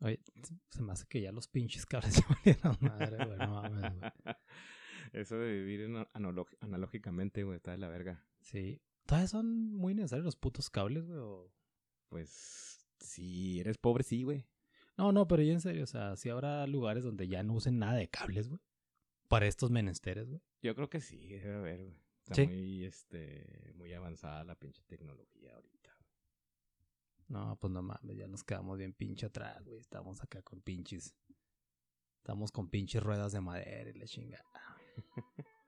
Oye, se me hace que ya los pinches cables ya valieron madre, güey. No mames, güey. Eso de vivir analógicamente, güey, está de la verga. Sí. ¿Todavía son muy necesarios los putos cables, güey? o- Pues, si eres pobre, sí, güey. No, no, pero ya en serio, o sea, si habrá lugares donde ya no usen nada de cables, güey. Para estos menesteres, güey. Yo creo que sí, debe haber, güey. Está Sí. muy, este, muy avanzada la pinche tecnología ahorita. No, pues no mames, ya nos quedamos bien pinche atrás, güey. Estamos acá con pinches. Estamos con pinches ruedas de madera y la chingada.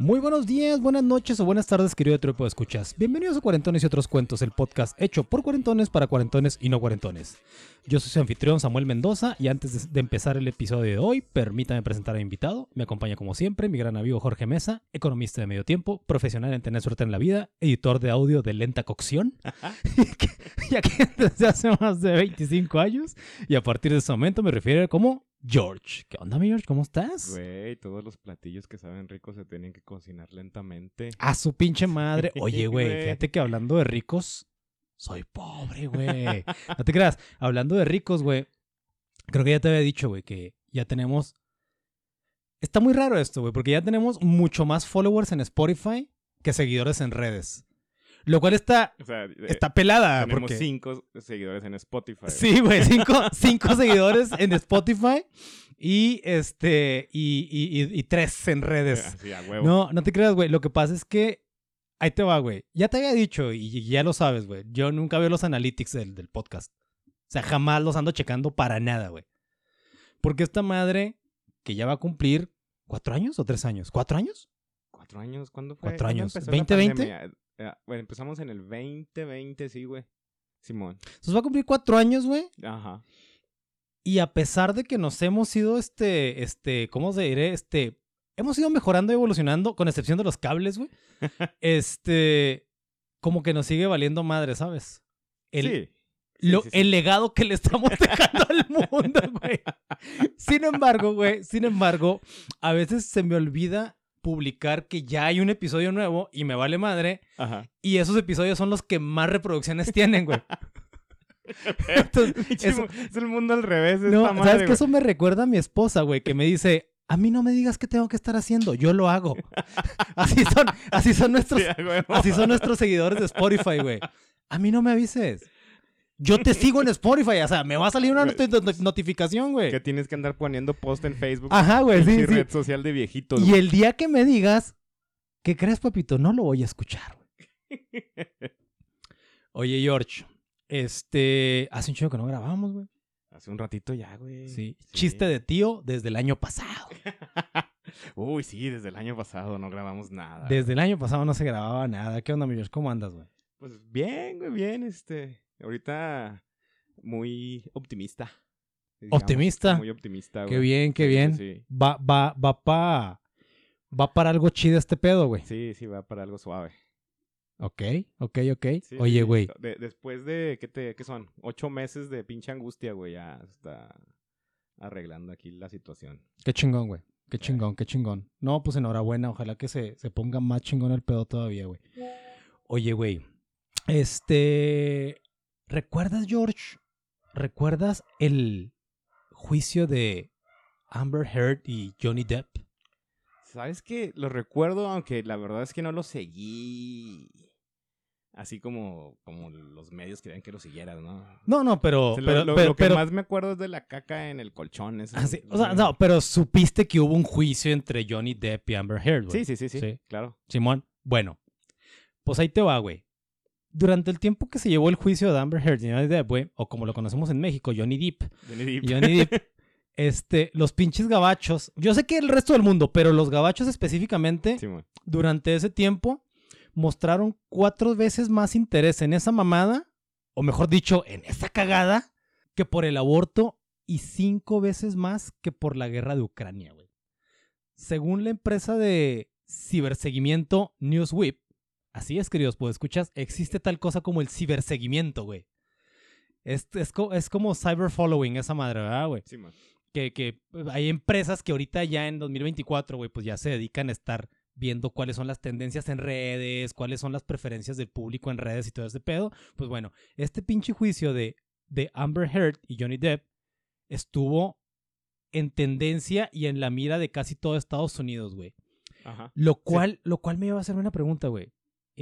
Muy buenos días, buenas noches o buenas tardes, querido trupo de escuchas. Bienvenidos a Cuarentones y otros cuentos, el podcast hecho por cuarentones para cuarentones y no cuarentones. Yo soy su anfitrión Samuel Mendoza y antes de, de empezar el episodio de hoy, permítame presentar a mi invitado. Me acompaña como siempre mi gran amigo Jorge Mesa, economista de medio tiempo, profesional en tener suerte en la vida, editor de audio de lenta cocción, ya que desde hace más de 25 años y a partir de ese momento me refiero como George. ¿Qué onda, mi George? ¿Cómo estás? Güey, todos los platillos que saben ricos se tienen que cocinar lentamente. A su pinche madre. Oye, güey, fíjate que hablando de ricos, soy pobre, güey. No te creas. Hablando de ricos, güey, creo que ya te había dicho, güey, que ya tenemos... Está muy raro esto, güey, porque ya tenemos mucho más followers en Spotify que seguidores en redes. Lo cual está, O sea, eh, está pelada, tenemos porque... cinco seguidores en Spotify. Sí, güey, cinco, cinco seguidores en Spotify y este y, y- y- y tres en redes. Así, a huevo. No, no te creas, güey. Lo que pasa es que. Ahí te va, güey. Ya te había dicho y ya lo sabes, güey. Yo nunca veo los analytics del, del podcast. O sea, jamás los ando checando para nada, güey. Porque esta madre, que ya va a cumplir cuatro años o tres años. ¿Cuatro años? ¿Cuatro años? ¿Cuándo fue? Cuatro ¿Cuándo años. empezó la 2020? Eh, bueno, empezamos en el 2020, sí, güey. Simón. Entonces va a cumplir cuatro años, güey. Ajá. Y a pesar de que nos hemos ido, este, este, ¿cómo se diré? Este, hemos ido mejorando y evolucionando, con excepción de los cables, güey. este, como que nos sigue valiendo madre, ¿sabes? El, sí. Sí, lo- sí, sí. el legado que le estamos dejando al mundo, güey. Sin embargo, güey, sin embargo, a veces se me olvida publicar que ya hay un episodio nuevo y me vale madre. Ajá. Y esos episodios son los que más reproducciones tienen, güey. Entonces, eso- Es el mundo al revés. no, esta madre, ¿sabes que. Eso me recuerda a mi esposa, güey, que me dice, a mí no me digas qué tengo que estar haciendo, yo lo hago. así son, así son nuestros, Sí, así son nuestros seguidores de Spotify, güey. A mí no me avises. Yo te sigo en Spotify, o sea, me va a salir una not- notificación, güey. Que tienes que andar poniendo post en Facebook. Ajá, güey, sí, sí. red social de viejitos. Y el día que me digas, ¿qué crees, papito? No lo voy a escuchar, güey. Oye, George, este, hace un chingo que no grabamos, güey. Hace un ratito ya, güey. Sí. Chiste de tío desde el año pasado. Uy, sí, desde el año pasado no grabamos nada. Desde el año pasado no se grababa nada. ¿Qué onda, mi George? ¿Cómo andas, güey? Pues bien, güey, bien, este. Ahorita muy optimista. digamos, ¿Optimista? Muy optimista, güey. Qué bien, qué bien. Sí, Va, va, va pa... Va para algo chido este pedo, güey. sí, sí, va para algo suave. Ok, ok, ok. Sí, Oye, güey. de- después de, ¿qué, te, ¿qué son? Ocho meses de pinche angustia, güey, ya se está arreglando aquí la situación. Qué chingón, güey. Qué chingón, qué chingón. No, pues enhorabuena. Ojalá que se, se ponga más chingón el pedo todavía, güey. Oye, güey. Este... ¿Recuerdas, George? ¿Recuerdas el juicio de Amber Heard y Johnny Depp? ¿Sabes qué? Lo recuerdo, aunque la verdad es que no lo seguí así como, como los medios querían que lo siguieras, ¿no? No, no, pero... O sea, lo- pero, lo, pero- lo que pero- más me acuerdo es de la caca en el colchón. eso- así- o sea, no, pero supiste que hubo un juicio entre Johnny Depp y Amber Heard, güey. Sí, sí, sí, sí, Sí. claro. Simón, bueno, pues ahí te va, güey. Durante el tiempo que se llevó el juicio de Amber Heard y Johnny Depp, güey, o como lo conocemos en México, Johnny Depp, Johnny Depp. Johnny Depp, este, los pinches gabachos, yo sé que el resto del mundo, pero los gabachos específicamente, durante ese tiempo, mostraron cuatro veces más interés en esa mamada, o mejor dicho, en esa cagada, que por el aborto y cinco veces más que por la guerra de Ucrania, güey. Según la empresa de ciberseguimiento Newswhip, así es, queridos, pues escuchas, existe tal cosa como el ciberseguimiento, güey. Es, es, es como cyber following esa madre, ¿verdad, güey? Sí, man. que, que hay empresas que ahorita ya en 2024, güey, pues ya se dedican a estar viendo cuáles son las tendencias en redes, cuáles son las preferencias del público en redes y todo ese pedo. Pues bueno, este pinche juicio de, de Amber Heard y Johnny Depp estuvo en tendencia y en la mira de casi todo Estados Unidos, güey. Ajá. Lo cual, lo cual me lleva a hacerme una pregunta, güey.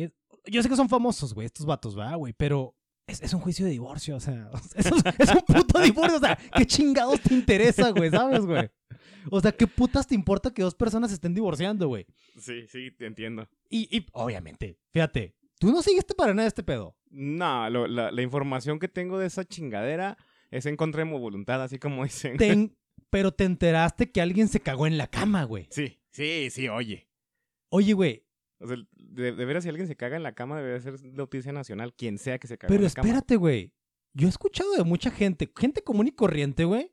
Es- Yo sé que son famosos, güey, estos vatos, ¿verdad, güey? Pero es, es un juicio de divorcio, o sea, es, es un puto divorcio, o sea, ¿qué chingados te interesa, güey? ¿Sabes, güey? O sea, ¿qué putas te importa que dos personas estén divorciando, güey? Sí, sí, te entiendo. Y, y, obviamente, fíjate, tú no seguiste para nada este pedo. No, lo- la, la información que tengo de esa chingadera es en contra de mi voluntad, así como dicen. Pero te enteraste que alguien se cagó en la cama, güey. Sí, sí, sí, oye. Oye, güey, O sea, de, de veras, si alguien se caga en la cama, debe ser noticia nacional, quien sea que se caga Pero en la cama. espérate, güey. Yo he escuchado de mucha gente, gente común y corriente, güey,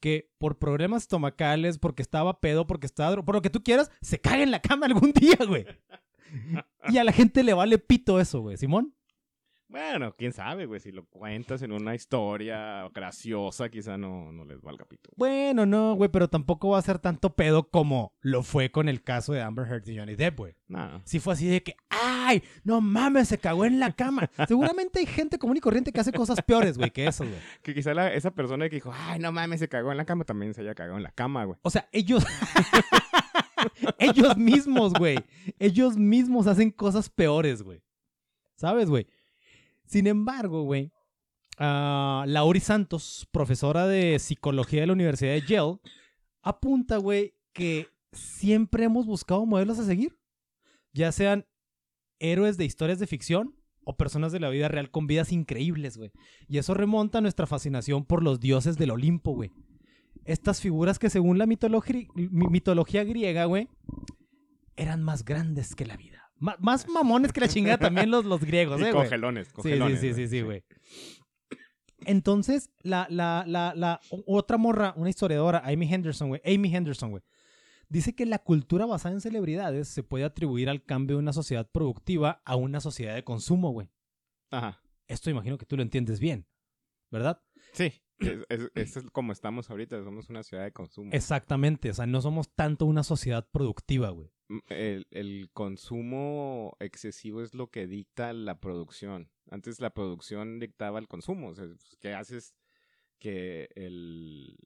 que por problemas estomacales, porque estaba pedo, porque estaba por lo que tú quieras, se caga en la cama algún día, güey. Y a la gente le vale pito eso, güey, Simón. Bueno, quién sabe, güey, si lo cuentas en una historia graciosa, quizá no, no les valga pito. Bueno, no, güey, pero tampoco va a ser tanto pedo como lo fue con el caso de Amber Heard y Johnny Depp, güey. No. Si fue así de que, ¡ay! No mames, se cagó en la cama. Seguramente hay gente común y corriente que hace cosas peores, güey, que eso, güey. Que quizá la- esa persona que dijo, ay, no mames, se cagó en la cama, también se haya cagado en la cama, güey. O sea, ellos. ellos mismos, güey. Ellos mismos hacen cosas peores, güey. ¿Sabes, güey? Sin embargo, güey. ah, Lauri Santos, profesora de psicología de la Universidad de Yale, apunta, güey, que siempre hemos buscado modelos a seguir. Ya sean héroes de historias de ficción o personas de la vida real con vidas increíbles, güey. Y eso remonta a nuestra fascinación por los dioses del Olimpo, güey estas figuras que según la mitología griega, güey, eran más grandes que la vida. Más mamones que la chingada también los, los griegos, Y eh, güey. congelones, Sí, sí, congelones. sí, sí, sí, güey. Entonces, la, la, la, la otra morra, una historiadora, Amy Henderson, güey, Amy Henderson, güey, dice que la cultura basada en celebridades se puede atribuir al cambio de una sociedad productiva a una sociedad de consumo, güey. Ajá. Esto imagino que tú lo entiendes bien, ¿verdad? Sí, es, es- es como estamos ahorita, somos una ciudad de consumo. Exactamente, o sea, no somos tanto una sociedad productiva, güey. El, el consumo excesivo es lo que dicta la producción. Antes la producción dictaba el consumo. O sea, pues, ¿qué haces? Que el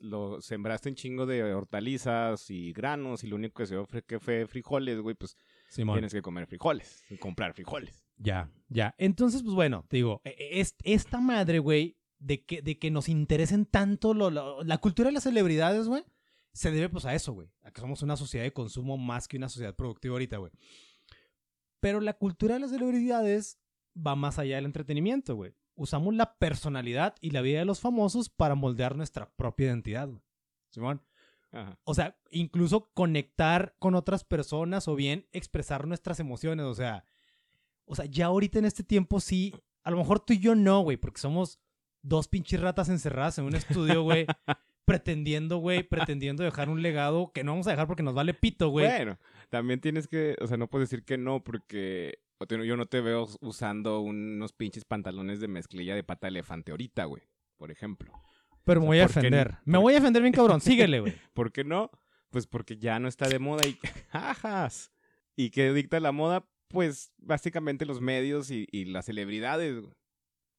lo sembraste un chingo de hortalizas y granos y lo único que se ofrece que fue frijoles, güey, pues Simón. tienes que comer frijoles y comprar frijoles. Ya, ya. Entonces, pues bueno, te digo, e- e- es, esta madre, güey, de que, de que nos interesen tanto lo- lo- la cultura de las celebridades, güey, se debe pues a eso, güey. A que somos una sociedad de consumo más que una sociedad productiva ahorita, güey. Pero la cultura de las celebridades va más allá del entretenimiento, güey. Usamos la personalidad y la vida de los famosos para moldear nuestra propia identidad, güey. Simón. Ajá. O sea, incluso conectar con otras personas o bien expresar nuestras emociones. O sea, o sea, ya ahorita en este tiempo sí, a lo mejor tú y yo no, güey, porque somos dos pinches ratas encerradas en un estudio, güey, pretendiendo, güey, pretendiendo dejar un legado que no vamos a dejar porque nos vale pito, güey. Bueno, también tienes que, o sea, no puedes decir que no porque yo no te veo usando unos pinches pantalones de mezclilla de pata de elefante ahorita, güey, por ejemplo. Pero me o sea, voy a defender. Me ¿Por voy a defender bien cabrón. Síguele, güey. ¿Por qué no? Pues porque ya no está de moda y ¡ajas! ¿Y qué dicta la moda? Pues básicamente los medios y, y las celebridades, güey.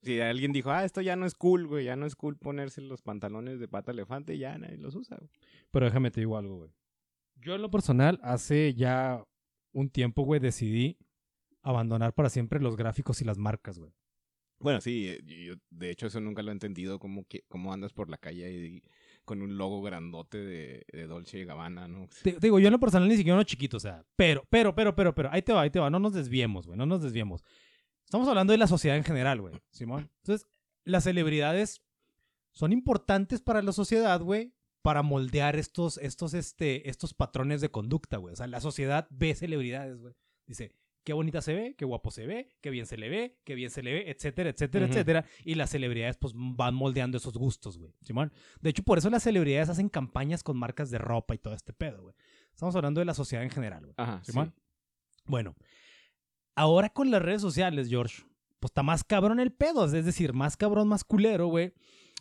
Si alguien dijo, ah, esto ya no es cool, güey, ya no es cool ponerse los pantalones de pata elefante, ya nadie los usa, güey. Pero déjame te digo algo, güey. Yo en lo personal, hace ya un tiempo, güey, decidí abandonar para siempre los gráficos y las marcas, güey. Bueno, sí, eh, yo, de hecho eso nunca lo he entendido, cómo, que, cómo andas por la calle y, con un logo grandote de, de Dolce y Gabbana, ¿no? Te, te digo, yo en lo personal ni siquiera uno chiquito, o sea, pero, pero, pero, pero, pero, ahí te va, ahí te va, no nos desviemos, güey, no nos desviemos. Estamos hablando de la sociedad en general, güey, Simón. Entonces, las celebridades son importantes para la sociedad, güey, para moldear estos, estos, este, estos patrones de conducta, güey. O sea, la sociedad ve celebridades, güey. Dice, qué bonita se ve, qué guapo se ve, qué bien se le ve, qué bien se le ve, etcétera, etcétera, Ujú. etcétera. Y las celebridades pues van moldeando esos gustos, güey. Simón. De hecho, por eso las celebridades hacen campañas con marcas de ropa y todo este pedo, güey. Estamos hablando de la sociedad en general, güey. Ajá, sí. Simón. Bueno, ahora con las redes sociales, George, pues está más cabrón el pedo. Es decir, más cabrón, más culero, güey.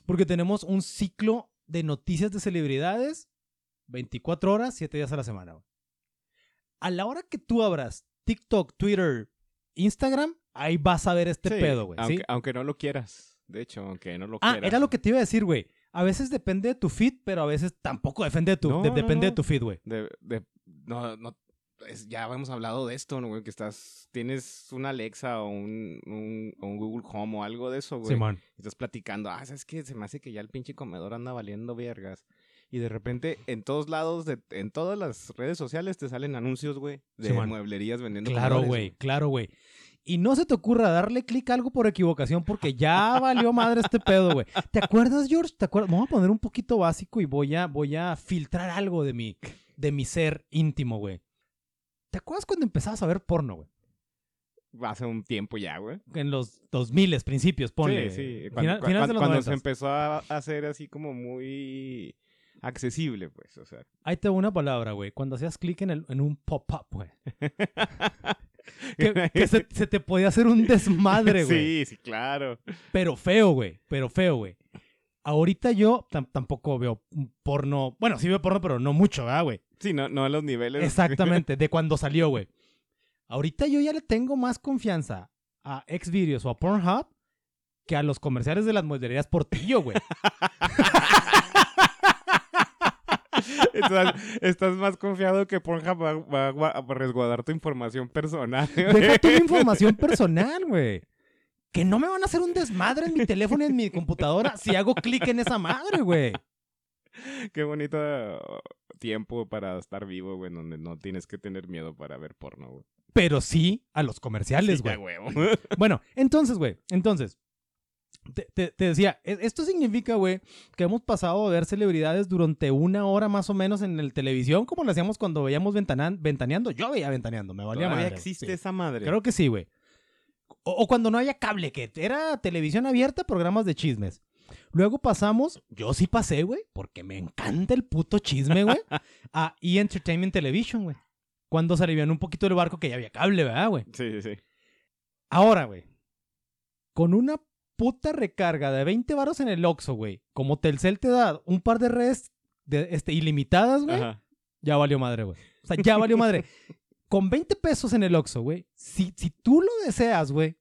Porque tenemos un ciclo de noticias de celebridades 24 horas, 7 días a la semana, güey. A la hora que tú abras TikTok, Twitter, Instagram, ahí vas a ver este Sí, pedo, güey. ¿sí? Aunque, aunque no lo quieras. De hecho, aunque no lo Ah, quieras. era lo que te iba a decir, güey. A veces depende de tu feed, pero a veces tampoco depende de tu, No, de- no, depende de tu feed, güey. De, de- no, no, es- ya hemos hablado de esto, ¿no, güey? Que estás, tienes una Alexa o un, un, Google Home o algo de eso, güey. Simón. Y estás platicando, ah, ¿sabes qué? Se me hace que ya el pinche comedor anda valiendo vergas. Y de repente, en todos lados, de, en todas las redes sociales te salen anuncios, güey, de Simón. mueblerías vendiendo Claro, güey, claro, güey. Y no se te ocurra darle clic a algo por equivocación porque ya valió madre este pedo, güey. ¿Te acuerdas, George? ¿Te acuerdas? Vamos a poner un poquito básico y voy a, voy a filtrar algo de mi, de mi ser íntimo, güey. ¿Te acuerdas cuando empezabas a ver porno, güey? Hace un tiempo ya, güey. En los 2000, principios, ponle. Sí, sí. Final- Cuando, se 90s. empezó a hacer así como muy accesible, pues, o sea. Ahí te una palabra, güey. Cuando hacías clic en, el- en un pop-up, güey. Que, que se, se te podía hacer un desmadre, güey. Sí, sí, claro. Pero feo, güey. Pero feo, güey. Ahorita yo tam- tampoco veo porno. Bueno, sí veo porno, pero no mucho, ¿verdad, güey? Sí, no, no a los niveles. Exactamente, de cuando salió, güey. Ahorita yo ya le tengo más confianza a Xvideos o a Pornhub que a los comerciales de las mueblerías Portillo, güey. estás, estás más confiado que Pornhub va, va a gua- a resguardar tu información personal. Deja tu información personal, güey. Que no me van a hacer un desmadre en mi teléfono y en mi computadora si hago clic en esa madre, güey. Qué bonito tiempo para estar vivo, güey, donde no tienes que tener miedo para ver porno, güey. Pero sí a los comerciales, Sí, güey. huevo. Bueno, entonces, güey, entonces, te, te- te decía, e- esto significa, güey, que hemos pasado a ver celebridades durante una hora más o menos en el televisión, como lo hacíamos cuando veíamos ventaneando. Yo veía ventaneando, me valía madre. existe sí. esa madre. Creo que sí, güey. O, o cuando no haya cable, que era televisión abierta, programas de chismes. Luego pasamos, yo sí pasé, güey, porque me encanta el puto chisme, güey, a E! Entertainment Television, güey. Cuando se alivianó un poquito el barco que ya había cable, ¿verdad, güey? Sí, sí, sí. Ahora, güey. Con una puta recarga de 20 varos en el Oxxo, güey. Como Telcel te da un par de redes de, este, ilimitadas, güey. Ya valió madre, güey. O sea, ya valió madre. Con 20 pesos en el Oxxo, güey. Si, si tú lo deseas, güey.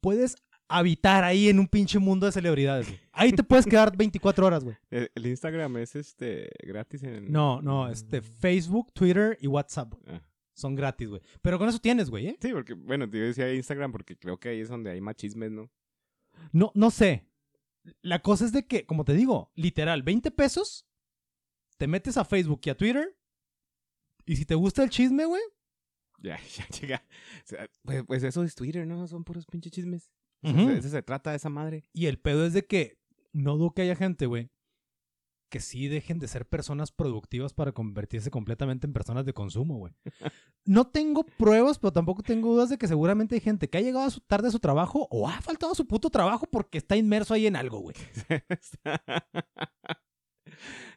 Puedes habitar ahí en un pinche mundo de celebridades, güey. Ahí te puedes quedar 24 horas, güey. El, Instagram es este gratis en. No, no, este, Facebook, Twitter y WhatsApp güey. Ah. son gratis, güey. Pero con eso tienes, güey, ¿eh? Sí, porque, bueno, te decía Instagram porque creo que ahí es donde hay más chismes, ¿no? No, no sé. La cosa es de que, como te digo, literal, 20 pesos, te metes a Facebook y a Twitter, y si te gusta el chisme, güey, Ya, ya llega. O sea, pues, pues eso es Twitter, ¿no? Son puros pinches chismes. Eso, eso se trata de esa madre. y el pedo es de que no dudo que haya gente, güey, que sí dejen de ser personas productivas para convertirse completamente en personas de consumo, güey. No tengo pruebas, pero tampoco tengo dudas de que seguramente hay gente que ha llegado a su, tarde a su trabajo o ha faltado a su puto trabajo porque está inmerso ahí en algo, güey.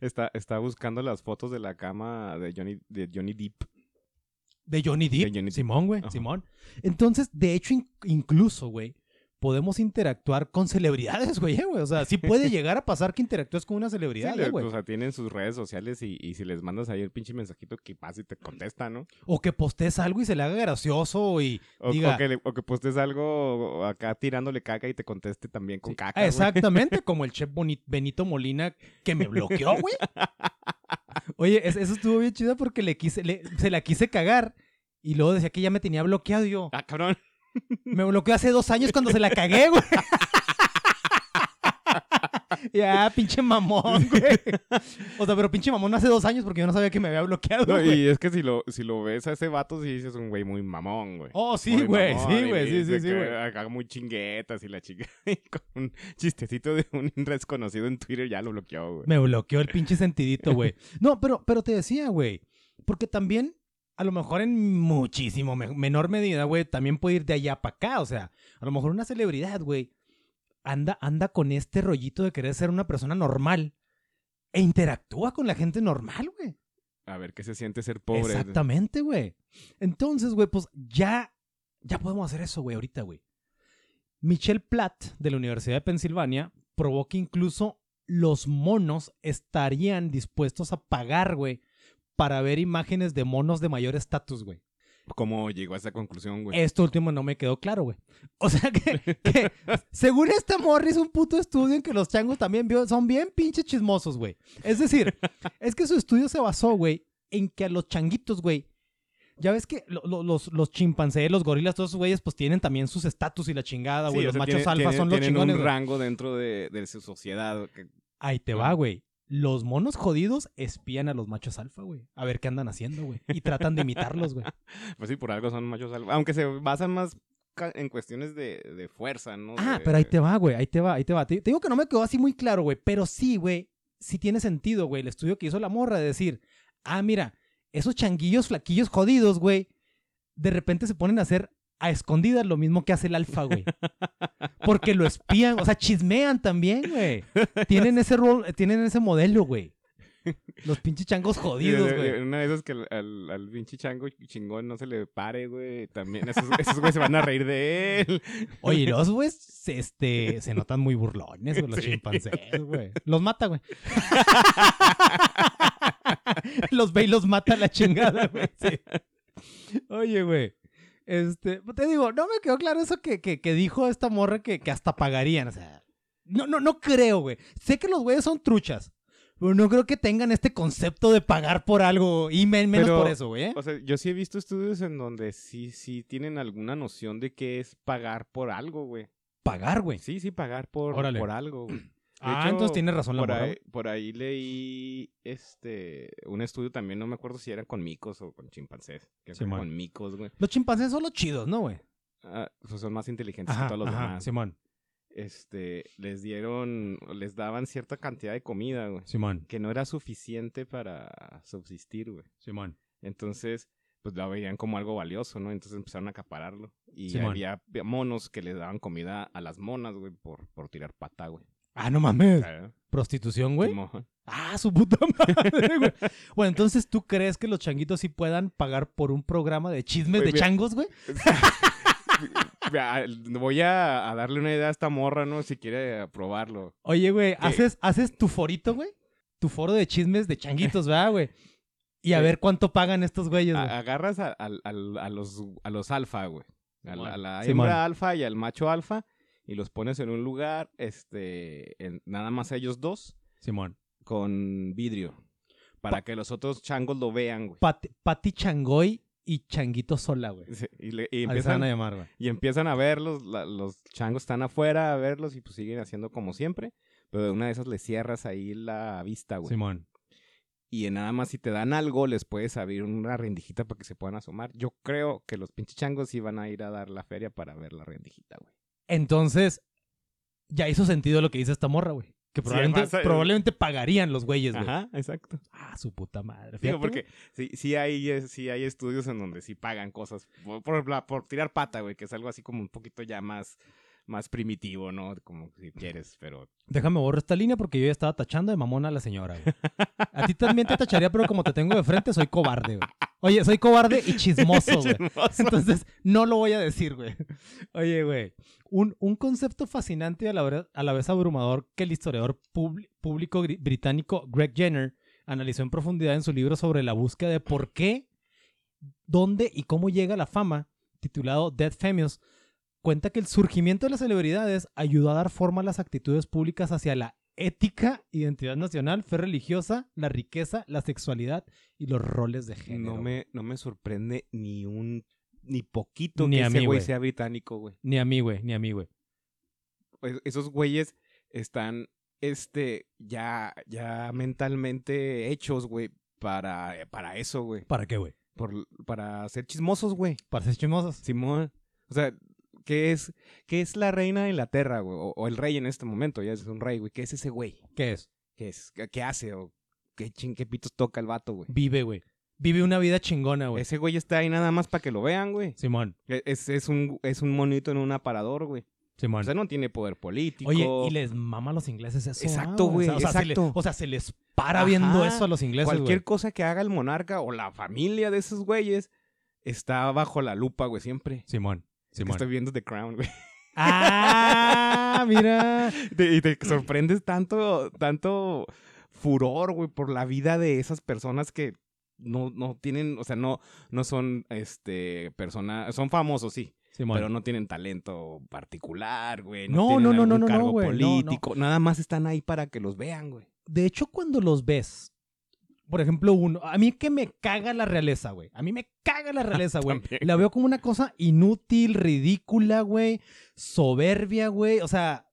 está, está buscando las fotos de la cama de Johnny, de Johnny Depp. De Johnny Depp. De Johnny. Simón, güey. Simón. Entonces, de hecho, in- incluso, güey, podemos interactuar con celebridades, güey. eh, güey. O sea, sí puede llegar a pasar que interactúes con una celebridad, le- eh, güey. o sea, tienen sus redes sociales y, y si les mandas ahí el pinche mensajito que pasa y te contesta, ¿no? O que postees algo y se le haga gracioso y O, diga... o que, le- o que postes algo acá tirándole caca y te conteste también con Sí, caca. güey. Exactamente, como el chef Benito Molina que me bloqueó, güey. Oye, es- eso estuvo bien chido porque le quise, le- se la quise cagar y luego decía que ya me tenía bloqueado y yo. Ah, cabrón. Me bloqueó hace dos años cuando se la cagué, güey. ya, pinche mamón, güey. O sea, pero pinche mamón hace dos años porque yo no sabía que me había bloqueado, No, güey. y es que si lo, si lo ves a ese vato, sí dices un güey muy mamón, güey. Oh, sí, Muy güey, mamón, sí, güey, sí, sí, sí, güey. Acá muy chinguetas y la chica. y con un chistecito de un desconocido en Twitter ya lo bloqueó, güey. Me bloqueó el pinche sentidito, güey. No, pero, pero te decía, güey. Porque también a lo mejor en muchísimo me- menor medida, güey, también puede ir de allá para acá. O sea, a lo mejor una celebridad, güey, anda, anda con este rollito de querer ser una persona normal e interactúa con la gente normal, güey. A ver qué se siente ser pobre. Exactamente, güey. Entonces, güey, pues ya, ya podemos hacer eso, güey, ahorita, güey. Michelle Platt de la Universidad de Pensilvania probó que incluso los monos estarían dispuestos a pagar, güey, para ver imágenes de monos de mayor estatus, güey. ¿Cómo llegó a esa conclusión, güey? Esto último no me quedó claro, güey. O sea que, que según esta morra hizo un puto estudio en que los changos también vio- son bien pinches chismosos, güey. Es decir, es que su estudio se basó, güey, en que a los changuitos, güey, ya ves que lo- lo- los, los chimpancés, los gorilas, todos esos güeyes, pues tienen también sus estatus y la chingada, Sí, güey. o los sea, machos tiene- alfa tiene- son los tienen chingones. un güey. rango dentro de, de su sociedad. que- Ahí te va, güey. Los monos jodidos espían a los machos alfa, güey. A ver qué andan haciendo, güey. Y tratan de imitarlos, güey. Pues sí, por algo son machos alfa. Aunque se basan más en cuestiones de, de fuerza, ¿no? Ah, De- pero ahí te va, güey, ahí te va, ahí te va. Te, te digo que no me quedó así muy claro, güey, pero sí, güey, sí tiene sentido, güey, el estudio que hizo la morra de decir, ah, mira, esos changuillos flaquillos jodidos, güey, de repente se ponen a hacer a escondidas lo mismo que hace el alfa, güey. Porque lo espían, o sea, chismean también, güey. Tienen ese rol, tienen ese modelo, güey. Los pinches changos jodidos, güey. Una de esas que al, al, al pinche chango chingón no se le pare, güey. También esos, esos güey se van a reír de él. Oye, los güeyes se, este, se notan muy burlones, güey, los Sí. chimpancés, güey. Los mata, güey. los ve y los mata la chingada, güey. sí. Oye, güey. Este, te digo, no me quedó claro eso que, que, que dijo esta morra que, que hasta pagarían. O sea, no, no, no creo, güey. Sé que los güeyes son truchas. Pero no creo que tengan este concepto de pagar por algo. Y men- menos Pero, por eso, güey. ¿eh? O sea, yo sí he visto estudios en donde sí, sí tienen alguna noción de qué es pagar por algo, güey. Pagar, güey. Sí, sí, pagar por, Órale. por algo, güey. De Ah, hecho, entonces tiene razón la por morra. ahí, por ahí leí este un estudio también, no me acuerdo si era con micos o con chimpancés. Que Simón. con micos, güey. Los chimpancés son los chidos, ¿no, güey? Ah, pues son más inteligentes que todos los ajá, demás. Simón. Este, les dieron, les daban cierta cantidad de comida, güey. Simón. Que no era suficiente para subsistir, güey. Simón. Entonces, pues lo veían como algo valioso, ¿no? Entonces empezaron a acapararlo. Y Simón. había monos que les daban comida a las monas, güey, por, por tirar pata, güey. Ah, no mames. Prostitución, güey. Ah, su puta madre, güey. Bueno, entonces, ¿tú crees que los changuitos sí puedan pagar por un programa de chismes Güey, de mira. changos, güey? Voy a, a darle una idea a esta morra, ¿no? Si quiere probarlo. Oye, güey, ¿haces, haces tu forito, güey? Tu foro de chismes de changuitos, ¿verdad, güey? Y a Sí. ver cuánto pagan estos güeyes, güey. A- agarras a, a los, a los alfa, güey. A la, a la hembra alfa y al macho alfa. Y los pones en un lugar, este, en- nada más ellos dos, Simón. con vidrio. Para que los otros changos lo vean, güey. Pati, Pati Changoy y Changuito Sola, güey. Sí, Y, le- y empiezan, a llamar, güey. y empiezan a verlos, la- los changos están afuera a verlos y pues siguen haciendo como siempre. Pero de una de esas le cierras ahí la vista, güey. Simón. Y nada más si te dan algo, les puedes abrir una rendijita para que se puedan asomar. Yo creo que los pinches changos sí van a ir a dar la feria para ver la rendijita, güey. Entonces, ya hizo sentido lo que dice esta morra, güey. Que probablemente, pasa- probablemente pagarían los güeyes, güey. Ajá, exacto. Ah, su puta madre. Digo, Fíjate, porque sí, sí, hay, eh, sí hay estudios en donde sí pagan cosas por, por, por tirar pata, güey, que es algo así como un poquito ya más, más primitivo, ¿no? Como si quieres, pero... Déjame borrar esta línea porque yo ya estaba tachando de mamona a la señora, güey. A ti también te tacharía, pero como te tengo de frente, soy cobarde, güey. Oye, soy cobarde y chismoso, güey. Chismoso. Entonces, no lo voy a decir, güey. Oye, güey. Un, un concepto fascinante y a la, vez, a la vez abrumador que el historiador público británico Greg Jenner analizó en profundidad en su libro sobre la búsqueda de por qué, dónde y cómo llega la fama, titulado Dead Famous, cuenta que el surgimiento de las celebridades ayudó a dar forma a las actitudes públicas hacia la ética, identidad nacional, fe religiosa, la riqueza, la sexualidad y los roles de género. No me, no me sorprende ni un... Ni poquito Ni que a ese mí, güey. sea británico, güey. Ni a mí, güey, ni a mí, güey. pues, esos güeyes están, este, ya, ya mentalmente hechos, güey, para, para eso, güey. ¿Para qué, güey? Por, para ser chismosos, güey. Para ser chismosos. Simón. O sea, ¿qué es, qué es la reina de Inglaterra, güey? O, o el rey en este momento, ya es un rey, güey. ¿Qué es ese güey? ¿Qué es? ¿Qué es? ¿Qué, qué hace? ¿O qué toca el vato, güey? Vive, güey. vive una vida chingona, güey. Ese güey está ahí nada más para que lo vean, güey. Simón, E- Es, es, un, es un monito en un aparador, güey. Simón. O sea, no tiene poder político. Oye, y les mama a los ingleses eso. Exacto, ah, güey, O sea, o sea, se le- exacto. o sea, se les para viendo eso a los ingleses, Cualquier güey. cosa que haga el monarca o la familia de esos güeyes está bajo la lupa, güey, siempre. Simón, Simón. Estoy viendo The Crown, güey. Ah, mira. Te- y te sorprendes tanto, tanto furor, güey, por la vida de esas personas que no, no tienen, o sea, no, no son, este, personas, son famosos, sí, pero no tienen talento particular, güey. No, tienen no, no, no, no, no, cargo no, no. político, nada más están ahí para que los vean, güey. De hecho, cuando los ves, por ejemplo, uno, a mí que me caga la realeza, güey. A mí me caga la realeza, güey. La veo como una cosa inútil, ridícula, güey. Soberbia, güey. O sea,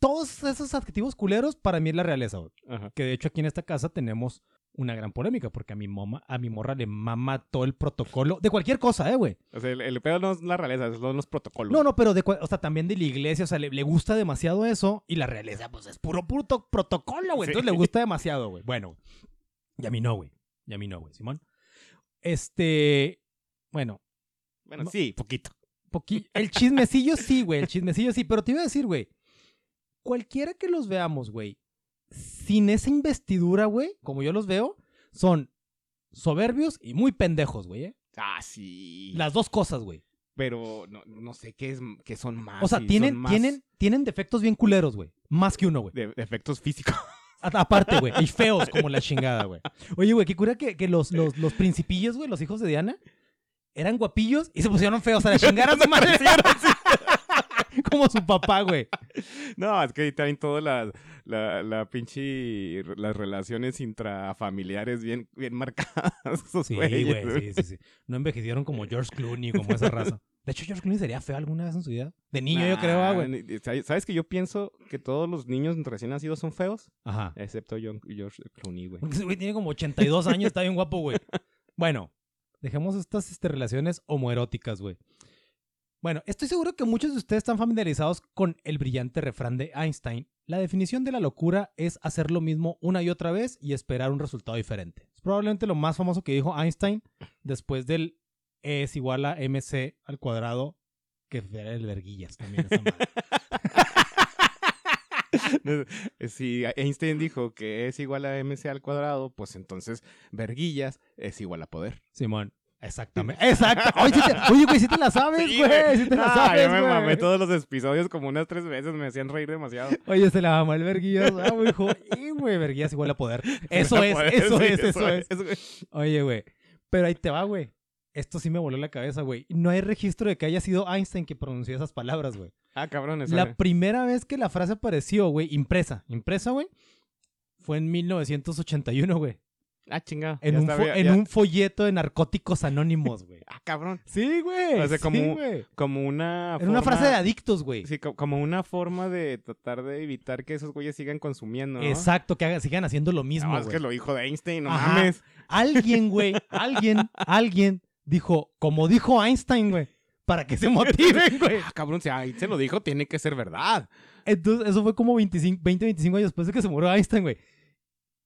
todos esos adjetivos culeros para mí es la realeza, güey. Que de hecho aquí en esta casa tenemos una gran polémica porque a mi mama, a mi morra le mama todo el protocolo de cualquier cosa, eh, güey. O sea, el, el pedo no es la realeza, son los protocolos. No, no, pero de, o sea, también de la iglesia, o sea, le, le gusta demasiado eso y la realeza, pues es puro, puro to- protocolo, güey. Sí. Entonces le gusta demasiado, güey. Bueno, güey. Y a mí no, güey. Y a mí no, güey, Simón. Este, bueno, Bueno, no. sí, poquito. poqui- el chismecillo sí, güey, el chismecillo sí, pero te iba a decir, güey, cualquiera que los veamos, güey, sin esa investidura, güey, como yo los veo, son soberbios y muy pendejos, güey, ¿eh? Ah, sí. Las dos cosas, güey. Pero no, no sé qué es, qué son más. O sea, tienen, más tienen, tienen defectos bien culeros, güey. Más que uno, güey. de, de efectos físicos. Aparte, güey. Y feos como la chingada, güey. Oye, güey, qué cura que, que los, los, los principillos, güey, los hijos de Diana, eran guapillos y se pusieron feos a la chingada su madre. Como su papá, güey. No, es que ahí traen toda la, la, la pinche. Las relaciones intrafamiliares bien, bien marcadas. Sí, güey, sí, sí, sí. No envejecieron como George Clooney, como esa raza. De hecho, George Clooney sería feo alguna vez en su vida. De niño, yo creo, ah, güey. ¿sabes- ¿Sabes que yo pienso que todos los niños recién nacidos son feos? Ajá. Excepto John- George Clooney, güey. Porque ese güey tiene como 82 años, está bien guapo, güey. Bueno, dejemos estas este, relaciones homoeróticas, güey. Bueno, estoy seguro que muchos de ustedes están familiarizados con el brillante refrán de Einstein. La definición de la locura es hacer lo mismo una y otra vez y esperar un resultado diferente. Es probablemente lo más famoso que dijo Einstein después del E es igual a mc al cuadrado, que era el verguillas también. esa madre. Si Einstein dijo que es igual a mc al cuadrado, pues entonces verguillas es igual a poder. Simón. Exactamente. Exacto. Oye, sí te- oye, güey, sí te la sabes, Sí, güey. Sí te la sabes, yo me güey. mamé todos los episodios como unas tres veces, me hacían reír demasiado. Oye, se la mamó el Verguillas. Ah, güey, hijo. Y, güey, Verguillas igual a poder. Eso es, poder, eso sí, es, eso es. Oye, güey. Pero ahí te va, güey. Esto sí me voló la cabeza, güey. No hay registro de que haya sido Einstein que pronunció esas palabras, güey. Ah, cabrón, eso La primera vez que la frase apareció, güey, impresa, impresa, güey, fue en 1981, güey. Ah, chingado. En, un, fo- sabía, en ya- un folleto de narcóticos anónimos, güey. Ah, cabrón. Sí, güey. O sea, sí, como- güey. Como una Era una forma- frase de adictos, güey. Sí, co- como una forma de tratar de evitar que esos güeyes sigan consumiendo, ¿no? Exacto, que hagan- sigan haciendo lo mismo, No, es que lo dijo de Einstein, no Ajá. mames. Alguien, güey, alguien, alguien dijo, como dijo Einstein, güey, para que se motiven, güey. Ah, cabrón, si ahí se lo dijo, tiene que ser verdad. Entonces, eso fue como 25, 20, 25 años después de que se murió Einstein, güey.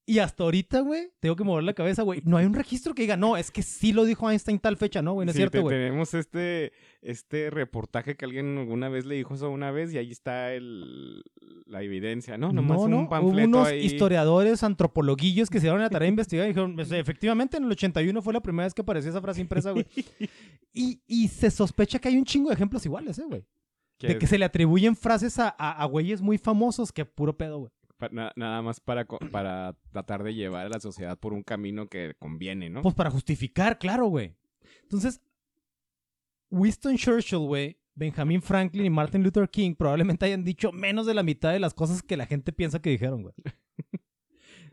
Y hasta ahorita, güey, tengo que mover la cabeza, güey. No hay un registro que diga, no, es que sí lo dijo Einstein tal fecha, no, güey, no es Sí, cierto, te- güey. Tenemos este, este reportaje que alguien alguna vez le dijo eso una vez y ahí está el, la evidencia, ¿no? Nomás no, no, un hubo panfleto unos ahí. historiadores, antropologuillos que se dieron la tarea de investigar y dijeron, "Pues, efectivamente en el 81 fue la primera vez que apareció esa frase impresa, güey. y, y se sospecha que hay un chingo de ejemplos iguales, eh, güey. De es que se le atribuyen frases a, a, a güeyes muy famosos que puro pedo, güey. Nada más para, para tratar de llevar a la sociedad por un camino que conviene, ¿no? Pues para justificar, claro, güey. Entonces, Winston Churchill, güey, Benjamin Franklin y Martin Luther King probablemente hayan dicho menos de la mitad de las cosas que la gente piensa que dijeron, güey.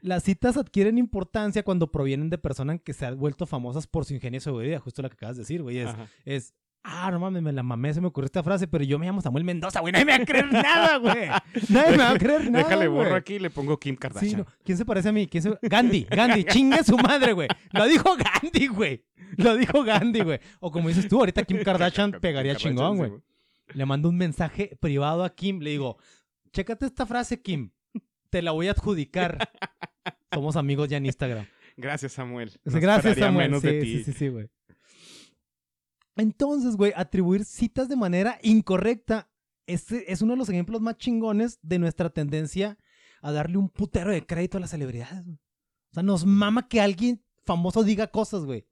Las citas adquieren importancia cuando provienen de personas que se han vuelto famosas por su ingenio y sabiduría, justo lo que acabas de decir, güey. Es, ah, no mames, me la mamé, se me ocurrió esta frase, pero yo me llamo Samuel Mendoza, güey. Nadie me va a creer nada, güey. Nadie me va a creer nada. Déjale güey. borro aquí y le pongo Kim Kardashian. Sí, no. ¿Quién se parece a mí? ¿Quién se... Gandhi, Gandhi, chingue su madre, güey. Lo dijo Gandhi, güey. Lo dijo Gandhi, güey. O como dices tú, ahorita Kim Kardashian Kim pegaría Kardashian, chingón, sí, güey. Le mando un mensaje privado a Kim. Le digo, chécate esta frase, Kim. Te la voy a adjudicar. Somos amigos ya en Instagram. Gracias, Samuel. Gracias, Samuel. menos sí, de sí, sí, sí, güey. Entonces, güey, atribuir citas de manera incorrecta este es uno de los ejemplos más chingones de nuestra tendencia a darle un putero de crédito a las celebridades, güey. O sea, nos mama que alguien famoso diga cosas, güey.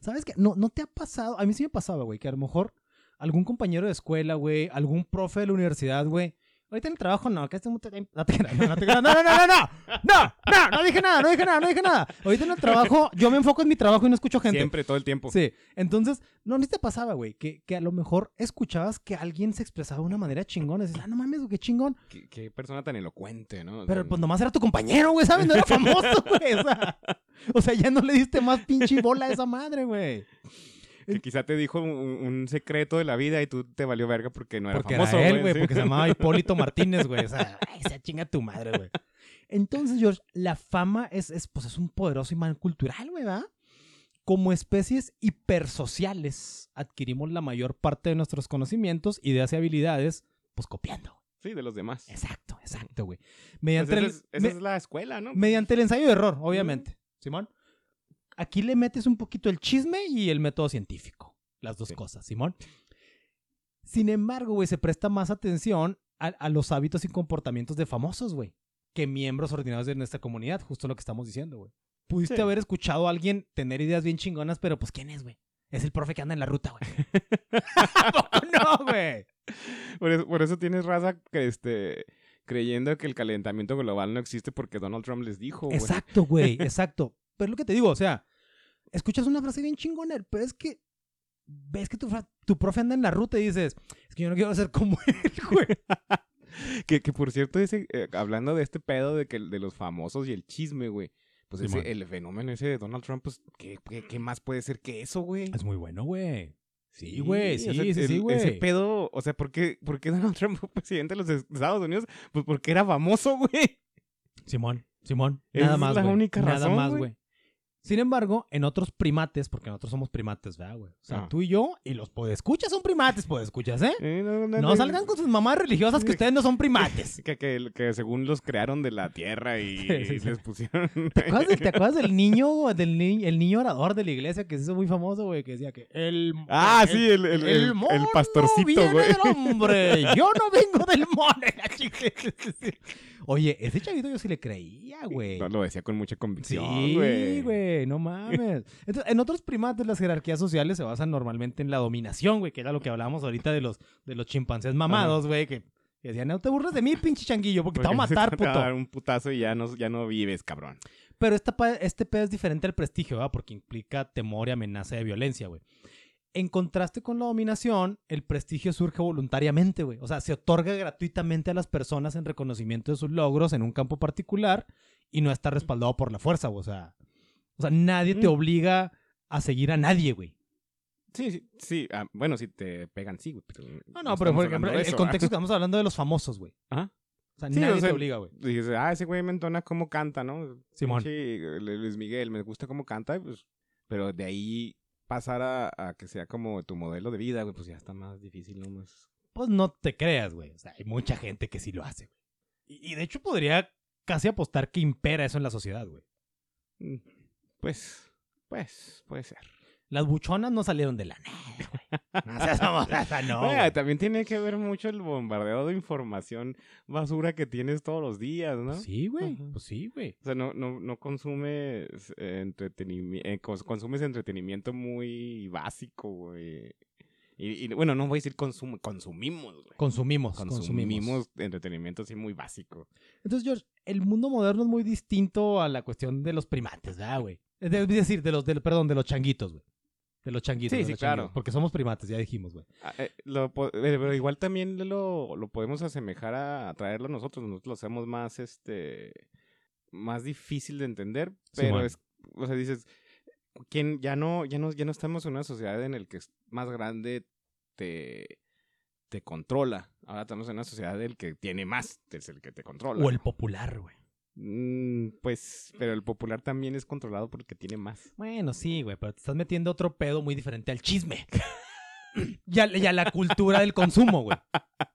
¿Sabes qué? No, no te ha pasado, a mí sí me pasaba, güey, que a lo mejor algún compañero de escuela, güey, algún profe de la universidad, güey. Ahorita en el trabajo no, que este mucho tiempo- no te no, no te no, no, no, no, no, no, no, no dije nada, no dije nada, no dije nada. Ahorita en el trabajo, yo me enfoco en mi trabajo y no escucho gente. Siempre, todo el tiempo. Sí, entonces, no, ni te pasaba, güey, que, que a lo mejor escuchabas que alguien se expresaba de una manera chingona. Dices, ah, no mames, qué chingón. ¿Qué, qué persona tan elocuente, ¿no? O Pero pues nomás era tu compañero, güey, ¿sabes? No era famoso, güey. O sea, o sea, ya no le diste más pinche bola a esa madre, güey. Que quizá te dijo un, un secreto de la vida y tú te valió verga porque no era Porque famoso, era él, güey, sí. porque se llamaba Hipólito Martínez, güey. O sea, se chinga tu madre, güey. Entonces, George, la fama es, es, pues, es un poderoso imán cultural, güey, ¿verdad? Como especies hipersociales, adquirimos la mayor parte de nuestros conocimientos, ideas y habilidades, pues copiando. Sí, de los demás. Exacto, exacto, güey. Pues Mediante, esa el, es, esa me- es la escuela, ¿no? mediante el ensayo de error, obviamente. Simón. Aquí le metes un poquito el chisme y el método científico. Las dos Sí. cosas, Simón. Sin embargo, güey, se presta más atención a, a los hábitos y comportamientos de famosos, güey, que miembros ordinarios de nuestra comunidad. Justo lo que estamos diciendo, güey. Pudiste Sí. haber escuchado a alguien tener ideas bien chingonas, pero pues, ¿quién es, güey? Es el profe que anda en la ruta, güey. ¿A poco no, güey? Por eso, por eso tienes raza que, este, creyendo que el calentamiento global no existe porque Donald Trump les dijo, güey. Exacto, güey, exacto. Pero es lo que te digo, o sea, escuchas una frase bien chingona, pero es que ves que tu, tu profe anda en la ruta y dices, es que yo no quiero ser como él, güey. Que, que por cierto, ese, eh, hablando de este pedo de, que, de los famosos y el chisme, güey. Pues ese- el fenómeno ese de Donald Trump, pues, ¿qué, qué, qué más puede ser que eso, güey? Es muy bueno, güey. Sí, güey, sí, o sea, sí, sí, güey. Ese pedo, o sea, ¿por qué, por qué Donald Trump fue presidente de los Estados Unidos? Pues porque era famoso, güey. Simón, Simón. Nada es más, la única Nada más, güey. Sin embargo, en otros primates, porque nosotros somos primates, ¿verdad, güey? O sea, Ah. tú y yo y los podescuchas son primates, podescuchas, ¿eh? Eh, no, no, No salgan con sus mamás religiosas que ustedes no son primates. Que, que, que según los crearon de la tierra y, Sí, sí, y sí. les pusieron... ¿Te acuerdas, del- te acuerdas del niño, del ni- el niño orador de la iglesia que se hizo muy famoso, güey? Que decía que el... Ah, el- sí, el, el, el, pastorcito, viene güey. del hombre. Yo no vengo del mono. Oye, ese chavito yo sí le creía, güey. No, lo decía con mucha convicción, Sí, güey. güey, no mames. Entonces, en otros primates las jerarquías sociales se basan normalmente en la dominación, güey, que era lo que hablábamos ahorita de los, de los chimpancés mamados, güey, que, que decían, no te burles de mí, pinche changuillo, porque, te voy a matar, te va a puto. dar un putazo y ya no, ya no vives, cabrón. Pero esta, este pedo es diferente al prestigio, ¿verdad? Porque implica temor y amenaza de violencia, güey. En contraste con la dominación, el prestigio surge voluntariamente, güey. O sea, se otorga gratuitamente a las personas en reconocimiento de sus logros en un campo particular y no está respaldado por la fuerza, güey. O sea, o sea nadie te obliga a seguir a nadie, güey. Sí, sí, sí. ah, bueno, si te pegan, sí, güey. Pero No, no, pero por ejemplo, el, contexto que ¿verdad? estamos hablando de los famosos, güey. Ajá. O sea, Sí, nadie o sea, te obliga, güey. Dices, ah, ese güey me entona cómo canta, ¿no? Simón. Sí, Luis Miguel, me gusta cómo canta, pues, pero de ahí pasar a, a que sea como tu modelo de vida, güey, pues ya está más difícil, ¿no? Más... Pues no te creas, güey. O sea, hay mucha gente que sí lo hace, güey. Y, y de hecho podría casi apostar que impera eso en la sociedad, güey. Mm, Pues, pues, puede ser. Las buchonas no salieron de la nada, güey. No seas mamonaza, no. Oiga, también tiene que ver mucho el bombardeo de información basura que tienes todos los días, ¿no? Sí, güey. Pues sí, güey. O sea, no, no, no consumes entretenimiento, consumes entretenimiento muy básico, güey. Y, y, bueno, no voy a decir consumo, consumimos, güey. Consumimos, consumimos. Consumimos entretenimiento así muy básico. Entonces, George, el mundo moderno es muy distinto a la cuestión de los primates, ¿verdad, güey? Es de- es decir, de los, del, perdón, de los changuitos, güey. De los changuitos. Sí, de sí, changuitos, claro. Porque somos primates, ya dijimos, güey. Ah, eh, eh, pero igual también lo, lo podemos asemejar a, a traerlo nosotros. Nosotros lo hacemos más, este, más difícil de entender, pero es, o sea, dices, ¿quién, ya no, ya no, ya no estamos en una sociedad en la que es más grande te, te controla. Ahora estamos en una sociedad del que tiene más, es el que te controla. O el popular, güey. Mm, pues, pero el popular también es controlado porque tiene más. Bueno, sí, güey, pero te estás metiendo otro pedo muy diferente al chisme. y, a, y a la cultura del consumo, güey.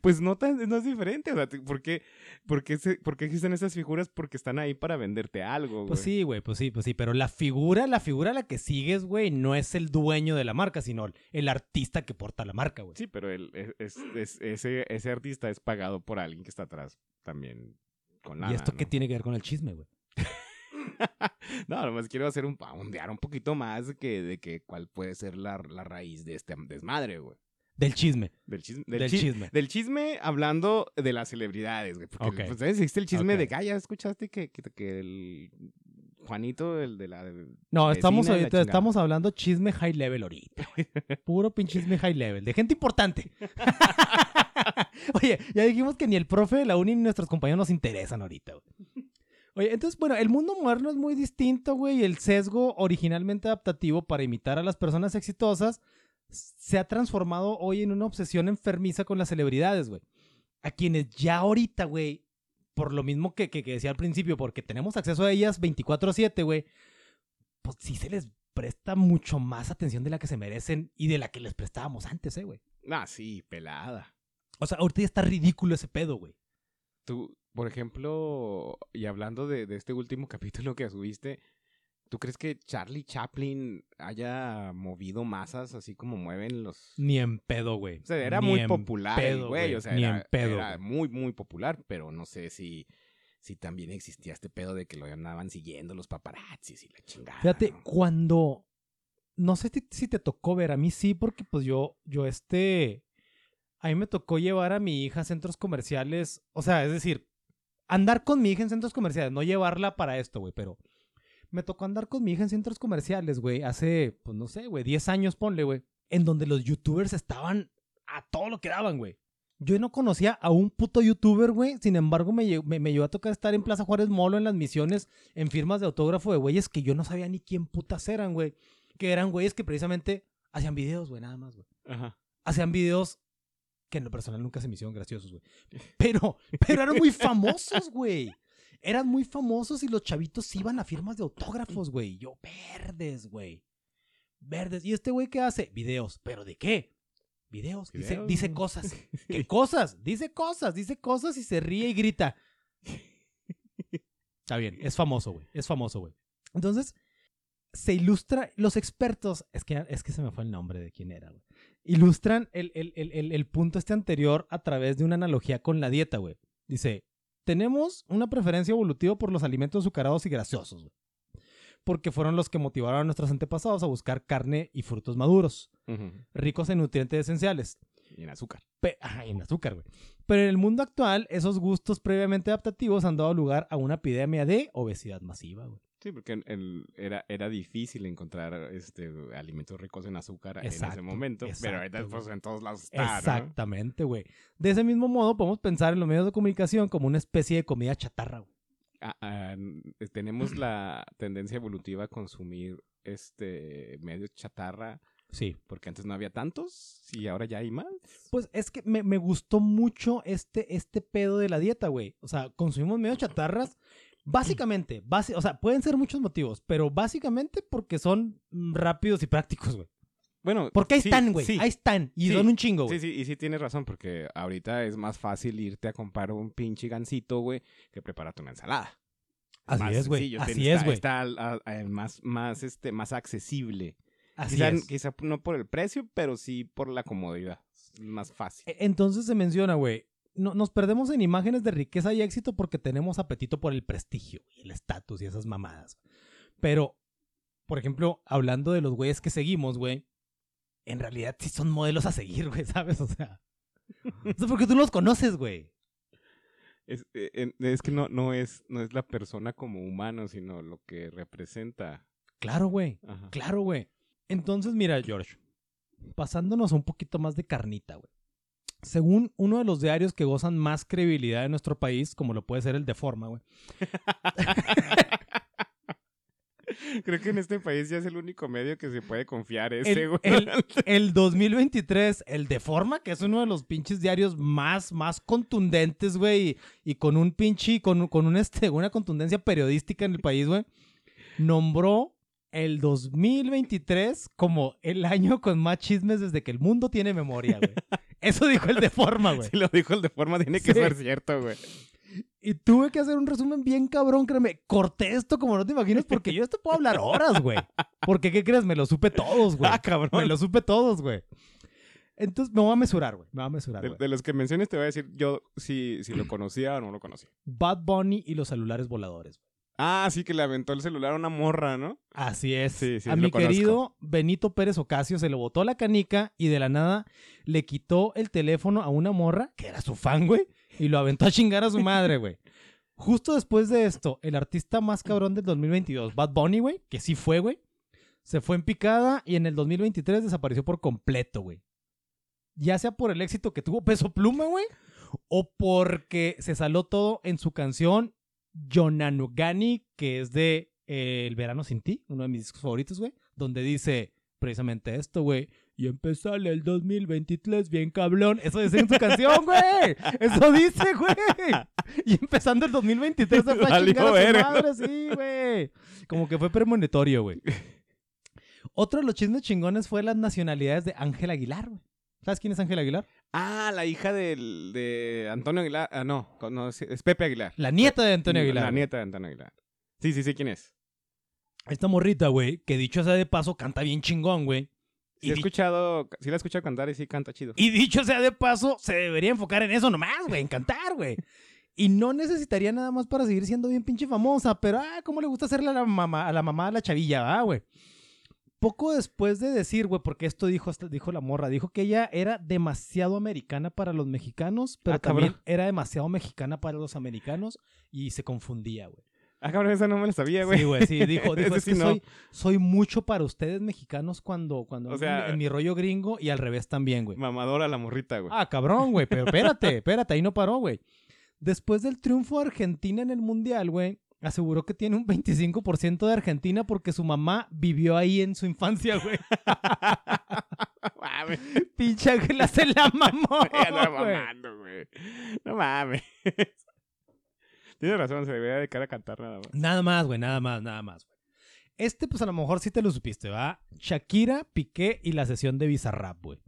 Pues no, tan, no es diferente. O sea, ¿por qué, por, qué se- por qué existen esas figuras? Porque están ahí para venderte algo, Pues güey. sí, güey, pues sí, pues sí. Pero la figura, la figura a la que sigues, güey, no es el dueño de la marca, sino el artista que porta la marca, güey. Sí, pero el, es, es- es- ese, ese artista es pagado por alguien que está atrás también con nada. ¿Y esto qué tiene que ver con el chisme, güey? no, nomás quiero hacer un ondear un poquito más de que, de que cuál puede ser la, la raíz de este desmadre, güey. Del chisme. Del chisme. Del, Del chi- chisme. Del chisme hablando de las celebridades, güey. Porque, Ok. pues, ¿sabes? Existe el chisme de que, ah, ya escuchaste que, que, que el Juanito, el de la... No, estamos ahorita, estamos hablando chisme high level ahorita. Puro pinche chisme high level. De gente importante. Oye, ya dijimos que ni el profe de la uni ni nuestros compañeros nos interesan ahorita, güey. Oye, entonces, bueno, el mundo moderno es muy distinto, güey, el sesgo originalmente adaptativo para imitar a las personas exitosas se ha transformado hoy en una obsesión enfermiza con las celebridades, güey. A quienes ya ahorita, güey, por lo mismo que, que, que decía al principio, porque tenemos acceso a ellas 24/7, güey, pues sí se les presta mucho más atención de la que se merecen y de la que les prestábamos antes, eh, güey. Ah, sí, pelada. O sea, ahorita ya está ridículo ese pedo, güey. Tú, por ejemplo, y hablando de, de este último capítulo que subiste, ¿tú crees que Charlie Chaplin haya movido masas así como mueven los... Ni en pedo, güey. O sea, era Ni muy popular pedo, güey, o sea, Ni era, en pedo. era muy, muy popular, pero no sé si, si también existía este pedo de que lo andaban siguiendo los paparazzis y la chingada. Fíjate, ¿no? cuando. No sé si, si te tocó ver, a mí sí, porque pues yo, yo este. A mí me tocó llevar a mi hija a centros comerciales. O sea, es decir, andar con mi hija en centros comerciales, no llevarla para esto, güey, pero. Me tocó andar con mi hija en centros comerciales, güey, hace, pues no sé, güey, 10 años, ponle, güey. En donde los youtubers estaban a todo lo que daban, güey. Yo no conocía a un puto youtuber, güey. Sin embargo, me, me llevó a tocar estar en Plaza Juárez Molo en las misiones en firmas de autógrafo de güeyes que yo no sabía ni quién putas eran, güey. Que eran güeyes que precisamente hacían videos, güey, nada más, güey. Ajá. Hacían videos que en lo personal nunca se me hicieron graciosos, güey. Pero, pero eran muy famosos, güey. Eran muy famosos y los chavitos iban a firmas de autógrafos, güey. Yo, verdes, güey. Verdes. ¿Y este güey qué hace? Videos. ¿Pero de qué? Videos. Dice, Videos, dice cosas. ¿Qué cosas? Dice cosas, dice cosas y se ríe y grita. Está bien, es famoso, güey. Es famoso, güey. Entonces, se ilustra, los expertos, es que, es que se me fue el nombre de quién era, güey. Ilustran el, el- el- el- punto este anterior a través de una analogía con la dieta, güey. Dice, tenemos una preferencia evolutiva por los alimentos azucarados y grasosos, güey. Porque fueron los que motivaron a nuestros antepasados a buscar carne y frutos maduros, ricos en nutrientes esenciales. Y en azúcar. Pe- en azúcar, güey. Pero en el mundo actual, esos gustos previamente adaptativos han dado lugar a una epidemia de obesidad masiva, güey. Sí, porque en- en- era, era difícil encontrar este alimentos ricos en azúcar en ese Exacto, momento. pero ahorita pues en todos lados está. Exactamente, güey. De ese mismo modo, podemos pensar en los medios de comunicación como una especie de comida chatarra, güey. Ah, ah, tenemos la tendencia evolutiva a consumir este medios chatarra Sí. porque antes no había tantos y ahora ya hay más. Pues es que me, me gustó mucho este, este pedo de la dieta, güey. O sea, consumimos medio chatarras. Básicamente, basi- o sea, pueden ser muchos motivos, pero básicamente porque son mm, rápidos y prácticos, güey. Bueno, Porque ahí sí, están, güey. sí. Ahí están. Y Sí, son un chingo, Sí, güey. sí, y sí tienes razón, porque ahorita es más fácil irte a comprar un pinche gancito, güey, que prepararte una ensalada. Así Más es, güey. Así es, está- güey. Está, al- al más, más, este, más accesible. Así quizá, es. quizá no por el precio, pero sí por la comodidad. Es más fácil. E- Entonces se menciona, güey, no, nos perdemos en imágenes de riqueza y éxito porque tenemos apetito por el prestigio y el estatus y esas mamadas. Pero, por ejemplo, hablando de los güeyes que seguimos, güey, en realidad sí son modelos a seguir, güey, ¿sabes? O sea, o sea, porque tú los conoces, güey. Es, en- es que no, no, es, no es la persona como humano, sino lo que representa. Claro, güey. Claro, güey. Entonces, mira, George, pasándonos un poquito más de carnita, güey. Según uno de los diarios que gozan más credibilidad en nuestro país, como lo puede ser el de Forma, güey. Creo que en este país ya es el único medio que se puede confiar ese, El, güey. el- el 2023, el de Forma, que es uno de los pinches diarios más, más contundentes, güey, y, y con un pinche, con, con un este, una contundencia periodística en el país, güey, nombró el 2023 como el año con más chismes desde que el mundo tiene memoria, güey. Eso dijo el de forma, güey. Si lo dijo el de forma, tiene que Sí. ser cierto, güey. Y tuve que hacer un resumen bien cabrón, créeme. Corté esto como no te imaginas porque yo esto puedo hablar horas, güey. Porque, ¿qué crees? Me lo supe todos, güey. Ah, cabrón. Me lo supe todos, güey. Entonces me voy a mesurar, güey. Me voy a mesurar, De, güey. de los que menciones te voy a decir yo si, si lo conocía o no lo conocía. Bad Bunny y los celulares voladores. Ah, sí, que le aventó el celular a una morra, ¿no? Así es. Sí, sí, a mi conozco. querido Benito Pérez Ocasio se le botó la canica y de la nada le quitó el teléfono a una morra, que era su fan, güey, y lo aventó a chingar a su madre, güey. Justo después de esto, el artista más cabrón del 2022, Bad Bunny, güey, que sí fue, güey, se fue en picada y en el 2023 desapareció por completo, güey. Ya sea por el éxito que tuvo Peso Pluma, güey, o porque se saló todo en su canción Yonanugani, que es de eh, El verano sin ti, uno de mis discos favoritos, güey, donde dice precisamente esto, güey. Y empezarle el 2023 bien cablón. Eso dice en su canción, güey. Eso dice, güey. Y empezando el 2023 se fue a Valió chingar a su verga. madre, sí, güey. Como que fue premonitorio, güey. Otro de los chismes chingones fue las nacionalidades de Ángel Aguilar, güey. ¿Sabes quién es Ángel Aguilar? Ah, la hija del, de Antonio Aguilar. Ah, no, no, es Pepe Aguilar. La nieta de Antonio Aguilar. La nieta de Antonio Aguilar. Sí, sí, sí, ¿quién es? Esta morrita, güey, que dicho sea de paso, canta bien chingón, güey. Sí, Y, he escuchado, sí la he escuchado cantar y sí canta chido. y dicho sea de paso, se debería enfocar en eso nomás, güey, en cantar, güey. Y no necesitaría nada más para seguir siendo bien pinche famosa, pero, ah, cómo le gusta hacerle a la mamá, a la mamá de la chavilla, ah, güey. Poco después de decir, güey, porque esto dijo, dijo la morra, dijo que ella era demasiado americana para los mexicanos, pero Ah, cabrón. también era demasiado mexicana para los americanos y se confundía, güey. Ah, cabrón, esa no me la sabía, güey. Sí, güey, sí, dijo, dijo es sí que no. soy, soy mucho para ustedes mexicanos cuando, cuando O sea- en, en mi rollo gringo y al revés también, güey. Mamadora la morrita, güey. Ah, cabrón, güey, pero espérate, espérate, ahí no paró, güey. Después del triunfo de Argentina en el Mundial, güey, aseguró que tiene un 25% de Argentina porque su mamá vivió ahí en su infancia, güey. mames. Pinche Ángela se la mamó, Ya güey. mamando, güey. No mames. Tienes razón, se debería dedicar a cantar nada más. Nada más, güey, nada más, nada más, güey. Este, pues a lo mejor sí te lo supiste, ¿va? Shakira, Piqué y la sesión de Bizarrap, güey.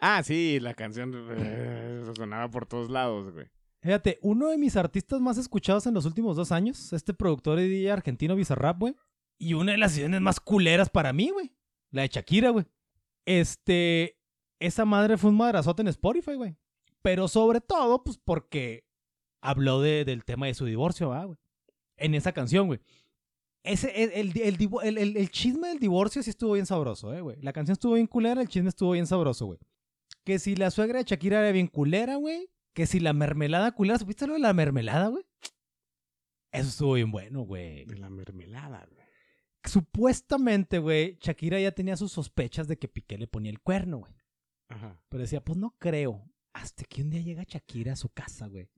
Ah, sí, la canción eh, sonaba por todos lados, güey. Fíjate, uno de mis artistas más escuchados en los últimos dos años, este productor y DJ argentino Bizarrap, güey. Y una de las sesiones más culeras para mí, güey. La de Shakira, güey. Este, esa madre fue un madrazote en Spotify, güey. Pero sobre todo, pues porque habló de- del tema de su divorcio, ¿va, güey? En esa canción, güey. Ese, el, el- el- el chisme del divorcio sí estuvo bien sabroso, eh, güey. La canción estuvo bien culera, el chisme estuvo bien sabroso, güey. Que si la suegra de Shakira era bien culera, güey. Que si la mermelada culera, ¿supiste lo de la mermelada, güey? Eso estuvo bien bueno, güey. De la mermelada, güey. Supuestamente, güey, Shakira ya tenía sus sospechas de que Piqué le ponía el cuerno, güey. Ajá. Pero decía, pues no creo. Hasta que un día llega Shakira a su casa, güey.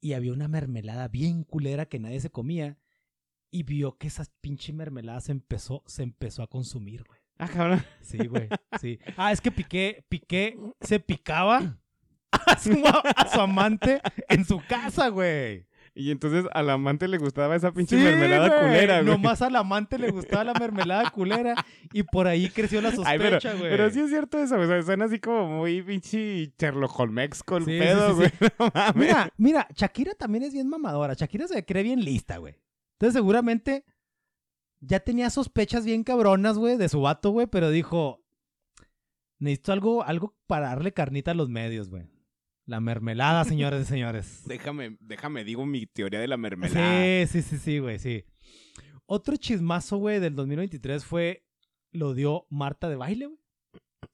Y había una mermelada bien culera que nadie se comía. Y vio que esa pinche mermelada se empezó, se empezó a consumir, güey. Ah, cabrón. Sí, güey. Sí. Ah, es que Piqué, Piqué se picaba a su, a su amante en su casa, güey. Y entonces al amante le gustaba esa pinche Sí, mermelada güey. culera, güey. Nomás al amante le gustaba la mermelada culera y por ahí creció la sospecha, güey. pero sí es cierto eso, güey. O sea, suena así como muy pinche Sherlock Holmes con Sí, pedo, güey. sí. No mames. Mira, mira, Shakira también es bien mamadora. Shakira se cree bien lista, güey. Entonces seguramente ya tenía sospechas bien cabronas, güey, de su vato, güey, pero dijo, necesito algo, algo para darle carnita a los medios, güey. La mermelada, señores y señores. Déjame, déjame, digo mi teoría de la mermelada. Sí, sí, sí, sí, güey, sí. Otro chismazo, güey, del 2023 fue, lo dio Marta de Baile, güey.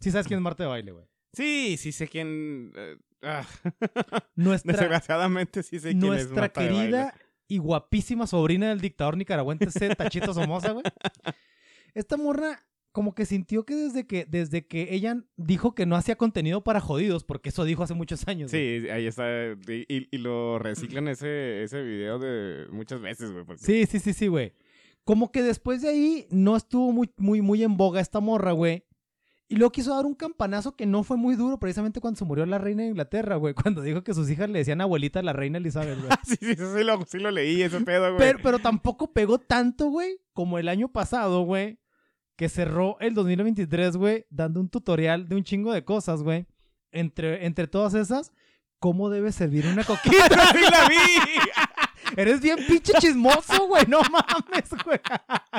Sí sabes quién es Marta de Baile, güey. Sí, sí sé quién. eh, ah, Nuestra, Desgraciadamente sí sé quién es nuestra Marta de Baile. querida y guapísima sobrina del dictador nicaragüense. Tachito Somoza, güey. Esta morra como que sintió que desde que desde que ella dijo que no hacía contenido para jodidos, porque eso dijo hace muchos años. güey. Sí, ahí está. Y, y- lo reciclan ese, ese video de muchas veces, güey. porque- Sí, sí, sí, sí, güey. Como que después de ahí no estuvo muy, muy, muy en boga esta morra, güey. Y luego quiso dar un campanazo que no fue muy duro precisamente cuando se murió la reina de Inglaterra, güey. Cuando dijo que sus hijas le decían abuelita a la reina Elizabeth, güey. sí, sí, sí, sí lo, sí lo leí, ese pedo, güey. Pero, pero tampoco pegó tanto, güey, como el año pasado, güey. Que cerró el 2023, güey, dando un tutorial de un chingo de cosas, güey. Entre, entre todas esas, cómo debe servir una coquita. sí la vi. Eres bien pinche chismoso, güey. No mames, güey.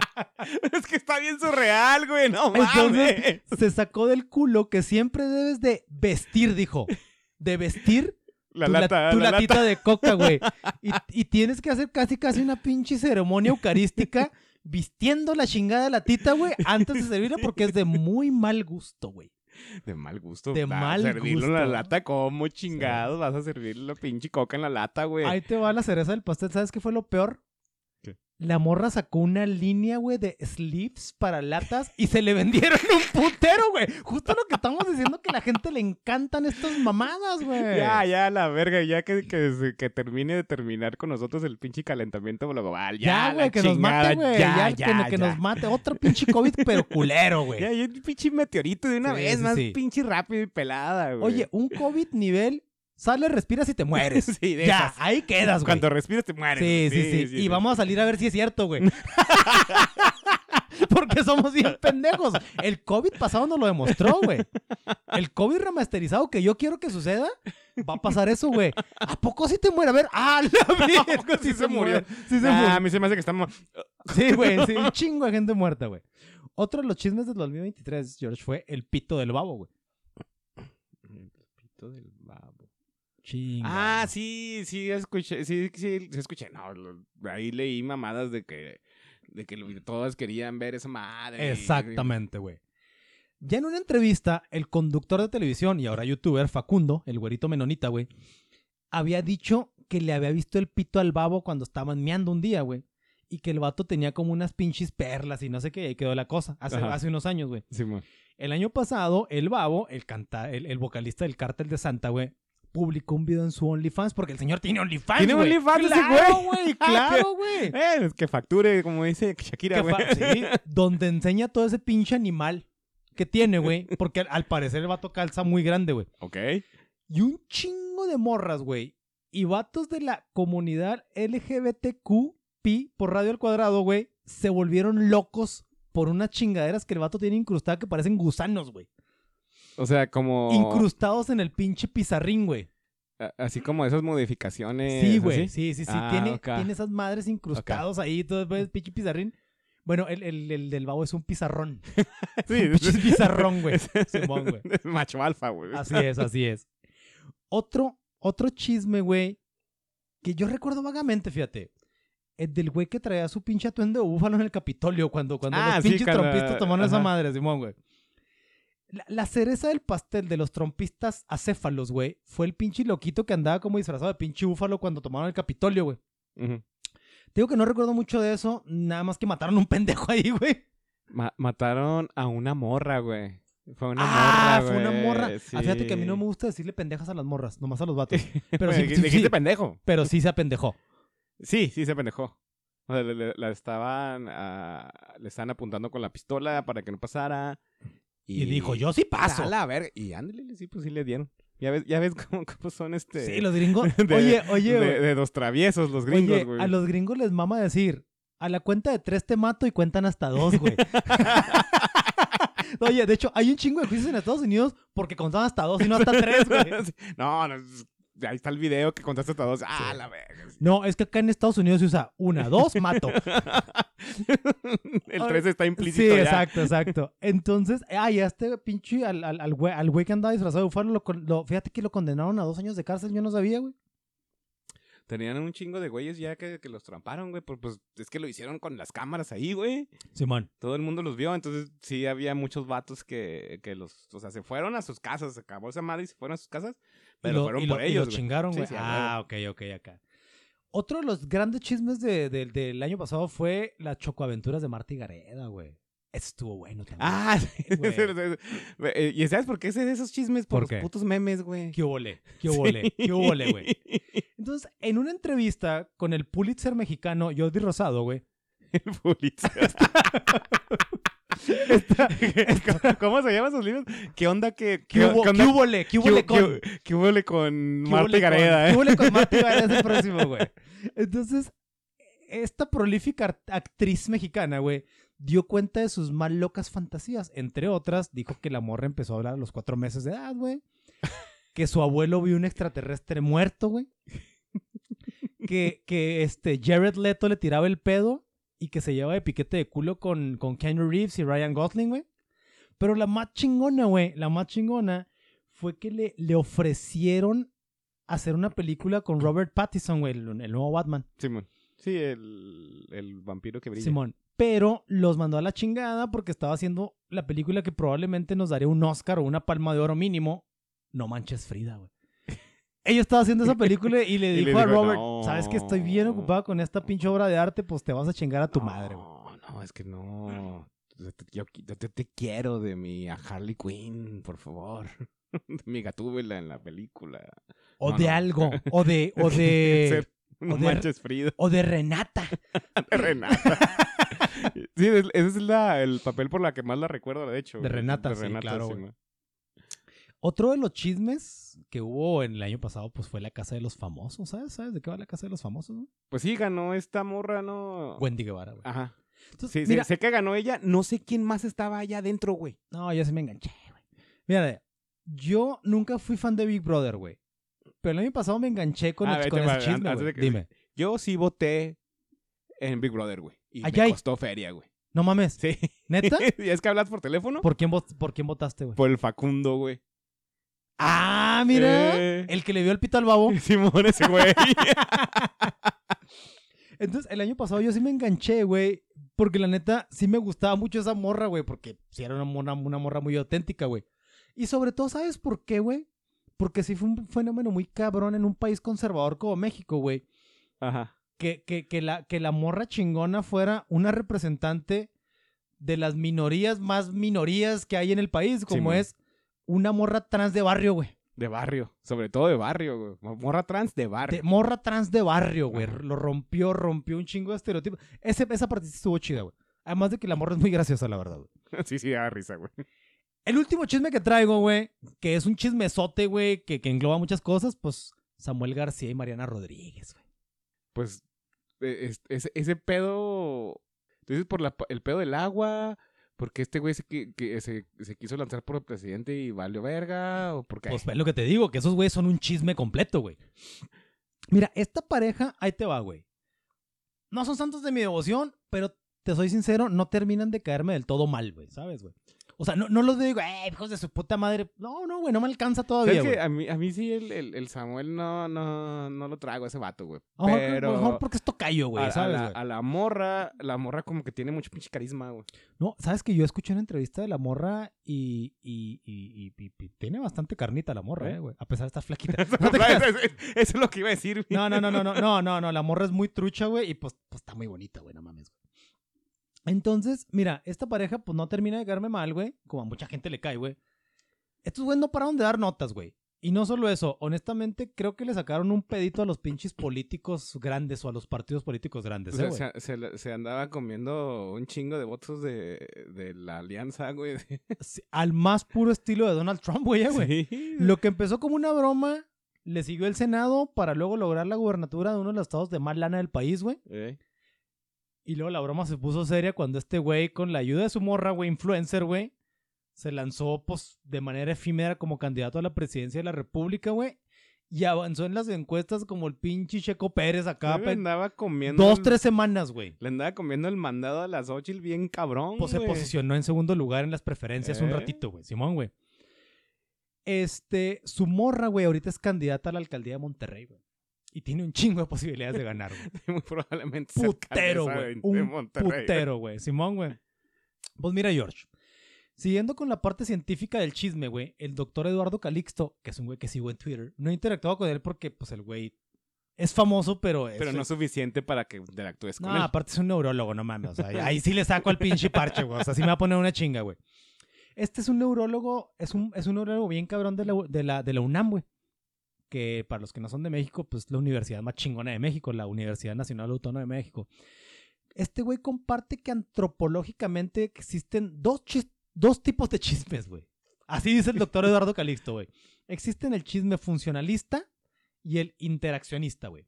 es que está bien surreal, güey. No mames. Entonces se sacó del culo que siempre debes de vestir, dijo. De vestir la tu, la- lata, tu la latita lata. de coca, güey. Y, y tienes que hacer casi casi una pinche ceremonia eucarística vistiendo la chingada latita, güey, antes de servirla porque es de muy mal gusto, güey. De mal gusto. De mal servirlo en la gusto. lata, ¿cómo chingados vas a servir la pinche coca en la lata, güey? Ahí te va la cereza del pastel. ¿Sabes qué fue lo peor? La morra sacó una línea, güey, de sleeves para latas y se le vendieron un putero, güey. Justo lo que estamos diciendo que a la gente le encantan estas mamadas, güey. Ya, ya, la verga, ya que, que, que termine de terminar con nosotros el pinche calentamiento global. Ya, güey, que nos mate, güey. Ya, Ya, ya, que, que ya. nos mate. Otro pinche COVID, pero culero, güey. Ya, ya, un pinche meteorito de una Sí, vez, sí, más sí. pinche rápido y pelada, güey. Oye, un COVID nivel, sale, respiras y te mueres. Sí, de ya, esas. ahí quedas, güey. Cuando respiras te mueres. Sí, sí, sí, Y vamos a salir a ver si es cierto, güey. Porque somos bien pendejos. El COVID pasado nos lo demostró, güey. El COVID remasterizado que yo quiero que suceda, va a pasar eso, güey. ¿A poco sí te muere? A ver, ¡ah, la verga! sí se murió. Sí se murió. a mí se me hace que estamos... Sí, güey, sí, un chingo de gente muerta, güey. Otro de los chismes del 2023, George, fue el pito del babo, güey. El pito del babo. Chinga. Ah, sí, sí, escuché, sí, sí, sí escuché. No, lo- ahí leí mamadas de que, de que lo- todas querían ver esa madre. Exactamente, güey. Ya en una entrevista, el conductor de televisión y ahora youtuber Facundo, el güerito menonita, güey, había dicho que le había visto el pito al babo cuando estaban meando un día, güey. Y que el vato tenía como unas pinches perlas y no sé qué, y ahí quedó la cosa. Hace, hace unos años, güey. El año pasado, el babo, el, canta, el, el vocalista del Cártel de Santa, güey, publicó un video en su OnlyFans porque el señor tiene OnlyFans, ¿Tiene. OnlyFans ese ¡Claro, güey? güey! ¡Claro, güey! Eh, que facture, como dice Shakira, güey. sí, donde enseña todo ese pinche animal que tiene, güey. Porque al, parecer el vato calza muy grande, güey. Ok. Y un chingo de morras, güey. Y vatos de la comunidad LGBTQ por radio al cuadrado, güey, se volvieron locos por unas chingaderas que el vato tiene incrustadas que parecen gusanos, güey. O sea, como... Incrustados en el pinche pizarrín, güey. Así como esas modificaciones. Sí, güey. Sí, sí, sí. Ah, tiene, tiene esas madres incrustados ahí, todo el pinche pizarrín. Bueno, el, el- el del babo es un pizarrón. Sí, un pinche pizarrón, güey. es- Simón, güey. es macho alfa, güey. Así es, así es. Otro, otro chisme, güey, que yo recuerdo vagamente, fíjate. El del güey que traía su pinche atuendo de búfalo en el Capitolio cuando, cuando Ah, los sí, pinches cuando- trompistas tomaron esa madre, Simón, güey. La, la cereza del pastel de los trompistas acéfalos, güey, fue el pinche loquito que andaba como disfrazado de pinche búfalo cuando tomaron el Capitolio, güey. Te digo que no recuerdo mucho de eso, nada más que mataron a un pendejo ahí, güey. Ma- mataron a una morra, güey. Fue una ah, morra, fue una morra. sí. Ah, fíjate que a mí no me gusta decirle pendejas a las morras, nomás a los vatos. Pero sí, sí, dijiste pendejo. pero sí se apendejó. Sí, sí se pendejó. O sea, le, le- la estaban, ah, le estaban apuntando con la pistola para que no pasara. Y, dijo, yo sí paso. A la verga. Y ándale, sí, pues sí le dieron. Ya ves, ya ves cómo, cómo son este... Sí, los gringos. de- oye, oye, de, de dos traviesos los gringos, Oye, güey. a los gringos les mama decir, a la cuenta de tres te mato y cuentan hasta dos, güey. Oye, de hecho, hay un chingo de juicios en Estados Unidos porque contaban hasta dos y no hasta tres, güey. No, no, es- ahí está el video que contaste hasta dos. Ah, Sí. la verga. sí. No, es que acá en Estados Unidos se usa una, dos, mato. el 3 está Sí, implícito ya. exacto, exacto. Entonces, ay, a este pinche, al, al, al güey, al güey que andaba disfrazado de búfalo, lo, lo- fíjate que lo condenaron a dos años de cárcel, yo no sabía, güey. Tenían un chingo de güeyes ya que, que los tramparon, güey. Pues, pues es que lo hicieron con las cámaras ahí, güey. Simón. Todo el mundo los vio, entonces sí había muchos vatos que, que los, o sea, se fueron a sus casas, se acabó esa madre y se fueron a sus casas, pero lo, fueron y lo- por y lo ellos, güey. chingaron, güey. sí, ah, ok, ok, acá. Otro de los grandes chismes de- de- del año pasado fue las chocoaventuras de Marta y Gareda, güey. Estuvo bueno también. Ah, sí, Güey. Eh, ¿Y sabes por qué sé de esos chismes? Por, ¿Por los putos memes, güey. ¿Qué ole? ¿Qué ole? ¿Qué ole, güey? Entonces, en una entrevista con el Pulitzer mexicano Jordi Rosado, güey. El Pulitzer. ¿Cómo se llaman sus libros? ¿Qué onda que... ¿Qué hubo, onda- ¿qué hubole? ¿Qué hubole qué- con? qué- qué hubole con ¿Qué Marta Gareda, eh? ¿Qué hubole con Marta Gareda es el próximo, güey? Entonces, esta prolífica actriz mexicana, güey, dio cuenta de sus mal locas fantasías. Entre otras, dijo que la morra empezó a hablar a los cuatro meses de edad, güey. Que su abuelo vio un extraterrestre muerto, güey. Que, que este Jared Leto le tiraba el pedo y que se lleva de piquete de culo con, con Keanu Reeves y Ryan Gosling, güey. Pero la más chingona, güey, la más chingona fue que le, le ofrecieron hacer una película con Robert Pattinson, güey, el, el nuevo Batman. Simón. Sí, el, el vampiro que brilla. Simón. Pero los mandó a la chingada porque estaba haciendo la película que probablemente nos daría un Oscar o una palma de oro mínimo. No manches Frida, güey. Ella estaba haciendo esa película y le Y le dijo a Robert, "No". sabes que estoy bien ocupado con esta pinche obra de arte, pues te vas a chingar a tu madre, güey. No, no, es que no. Yo te, yo- yo te- te quiero de mi a Harley Quinn, por favor. De mi gatúbela en la película. O No, de no. algo, o de, o de, No o de- o de Renata. De Renata. sí, es- ese es la, el papel por la que más la recuerdo, de hecho. De. Renata, sí, claro, sí, man. Otro de los chismes que hubo en el año pasado, pues fue la Casa de los Famosos, ¿sabes? ¿Sabes de qué va la Casa de los Famosos? güey? Pues sí, ganó esta morra, ¿no? Wendy Guevara, güey. Ajá. Entonces, Sí, mira, sé que ganó ella. No sé quién más estaba allá adentro, güey. no, yo sí me enganché, güey. Mira, yo nunca fui fan de Big Brother, güey. Pero el año pasado me enganché con, el, con ese chisme, antes güey. de que- Dime. Yo sí voté en Big Brother, güey. Y Ay, me costó feria, güey. No mames. Sí. ¿Neta? ¿Y es que hablas por teléfono? ¿Por quién, vot- ¿Por quién votaste, güey? Por el Facundo, güey. Ah, mira. Eh. El que le vio el pito al babo. Simón, ese güey. Entonces, el año pasado yo sí me enganché, güey. Porque la neta, sí me gustaba mucho esa morra, güey. Porque sí era una, morra- una morra muy auténtica, güey. Y sobre todo, ¿sabes por qué, güey? Porque sí fue un fenómeno muy cabrón en un país conservador como México, güey. Ajá. Que, que, que, la, que la morra chingona fuera una representante de las minorías más minorías que hay en el país, como es una morra trans de barrio, güey. De barrio. Sobre todo de barrio, güey. Morra trans de barrio. De morra trans de barrio, güey. Ajá. Lo rompió, rompió un chingo de estereotipos. Ese, esa parte estuvo chida, güey. Además de que la morra es muy graciosa, la verdad, güey. sí, sí, da risa, güey. El último chisme que traigo, güey, que es un chismesote, güey, que, que engloba muchas cosas, pues Samuel García y Mariana Rodríguez, güey. Pues eh, es- ese, pedo. Dices por la el pedo del agua. Porque este güey se, que se, se quiso lanzar por el presidente y valió verga. O porque. Pues es lo que te digo, que esos güeyes son un chisme completo, güey. Mira, esta pareja, ahí te va, güey. No son santos de mi devoción, pero te soy sincero, no terminan de caerme del todo mal, güey, ¿sabes, güey? O sea, no, no los digo, eh, hijos de su puta madre. No, no, güey, no me alcanza todavía, ¿Sabes qué? A mí, a mí sí el, el, el Samuel no, no, no lo trago a ese vato, güey. A lo mejor- Pero. lo mejor porque es tocayo, güey, a ¿sabes, la, güey? a la morra, la morra como que tiene mucho pinche carisma, güey. No, ¿sabes que yo escuché una entrevista de la morra y, y, y, tiene bastante carnita la morra, ¿Eh? eh, güey. A pesar de estar flaquita. No te creas. eso, eso- eso es lo que iba a decir, güey. No, no, no, no, no, no, no, no, la morra es muy trucha, güey, y pues, pues está muy bonita, güey, no mames, güey. Entonces, mira, esta pareja pues no termina de caerme mal, güey, como a mucha gente le cae, güey. Estos güeyes no pararon de dar notas, güey. Y no solo eso, honestamente creo que le sacaron un pedito a los pinches políticos grandes o a los partidos políticos grandes, O eh, sea, güey. se, se la- se andaba comiendo un chingo de votos de, de la alianza, güey. Sí, Al más puro estilo de Donald Trump, güey, eh, güey. Sí. Lo que empezó como una broma, le siguió el Senado para luego lograr la gubernatura de uno de los estados de más lana del país, güey. Eh, Y luego la broma se puso seria cuando este güey, con la ayuda de su morra, güey, influencer, güey, se lanzó, pues, de manera efímera como candidato a la presidencia de la República, güey. Y avanzó en las encuestas como el pinche Checo Pérez acá. le andaba comiendo. Dos, el- tres semanas, güey. Le andaba comiendo el mandado a las ocho bien cabrón. Pues se posicionó en segundo lugar en las preferencias un Eh. ratito, güey. Simón, güey. Este, su morra, güey, ahorita es candidata a la alcaldía de Monterrey, güey. Y tiene un chingo de posibilidades de ganar, güey. Muy probablemente. putero, güey. Un putero, güey. Simón, güey. Pues mira, George. Siguiendo con la parte científica del chisme, güey, el doctor Eduardo Calixto, que es un güey que sigo en Twitter, no he interactuado con él porque, pues, el güey es famoso, pero... es- Pero no suficiente para que interactúes con No, él. aparte es un neurólogo, no mames. O sea, ahí sí le saco al pinche parche, güey. O sea, sí me va a poner una chinga, güey. Este es un neurólogo, es un, es un neurólogo bien cabrón de la, de la, de la UNAM, güey. Que para los que no son de México, pues la universidad más chingona de México, la Universidad Nacional Autónoma de México. Este güey comparte que antropológicamente existen dos, dos tipos de chismes, güey. Así dice el doctor Eduardo Calixto, güey. Existen el chisme funcionalista y el interaccionista, güey.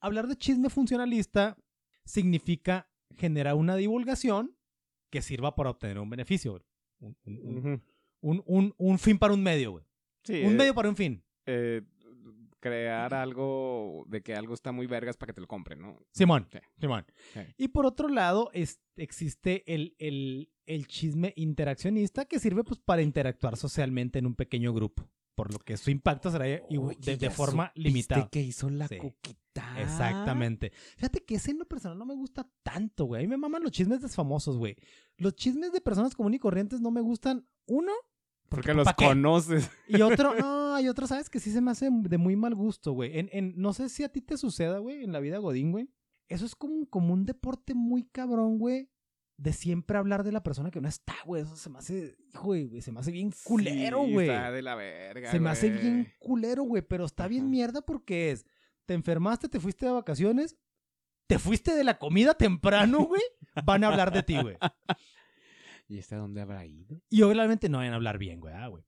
Hablar de chisme funcionalista significa generar una divulgación que sirva para obtener un beneficio, güey. Un, un- un- Ujú. un- un- un fin para un medio, güey. Sí, Un eh, medio para un fin. eh, crear algo de que algo está muy vergas para que te lo compren, ¿no? Simón, Sí. Simón. Sí. Y por otro lado, es- existe el, el- el chisme interaccionista que sirve pues, para interactuar socialmente en un pequeño grupo. Por lo que su impacto será de forma limitada. que hizo la Sí. coquita. Exactamente. Fíjate que ese en lo personal no me gusta tanto, güey. A mí me maman los chismes de famosos, güey. Los chismes de personas comunes y corrientes no me gustan. Uno, Porque los conoces. y otro, no, hay otro, ¿sabes? Que sí se me hace de muy mal gusto, güey. En, en- no sé si a ti te suceda, güey, en la vida Godín, güey. Eso es como, un- como un deporte muy cabrón, güey. De siempre hablar de la persona que no está, güey. Eso se me hace, hijo, güey, se me hace bien culero, Sí, güey. Está de la verga, se me hace bien culero, güey. Pero está bien Ajá. mierda porque es, te enfermaste, te fuiste de vacaciones, te fuiste de la comida temprano, güey. Van a hablar de ti, güey. ¿Y este dónde habrá ido? Y obviamente no van a hablar bien, güey. ah, güey.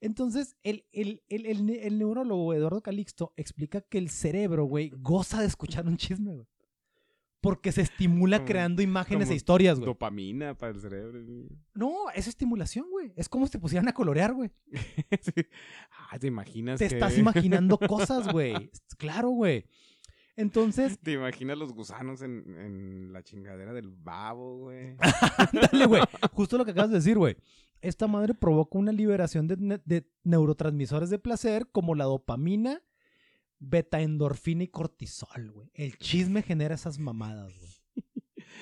Entonces, el, el, el, el, ne- el neurólogo Eduardo Calixto explica que el cerebro, güey, goza de escuchar un chisme, güey. Porque se estimula Como- creando imágenes e historias, güey. Dopamina para el cerebro. güey. No, es estimulación, güey. Es como si te pusieran a colorear, güey. Sí. Ah, ¿te imaginas Te que- estás imaginando cosas, güey. Claro, güey. Entonces, ¿Te imaginas los gusanos en, en la chingadera del babo, güey? Dale, güey. Justo lo que acabas de decir, güey. Esta madre provoca una liberación de, ne- de neurotransmisores de placer como la dopamina, betaendorfina y cortisol, güey. El chisme genera esas mamadas, güey.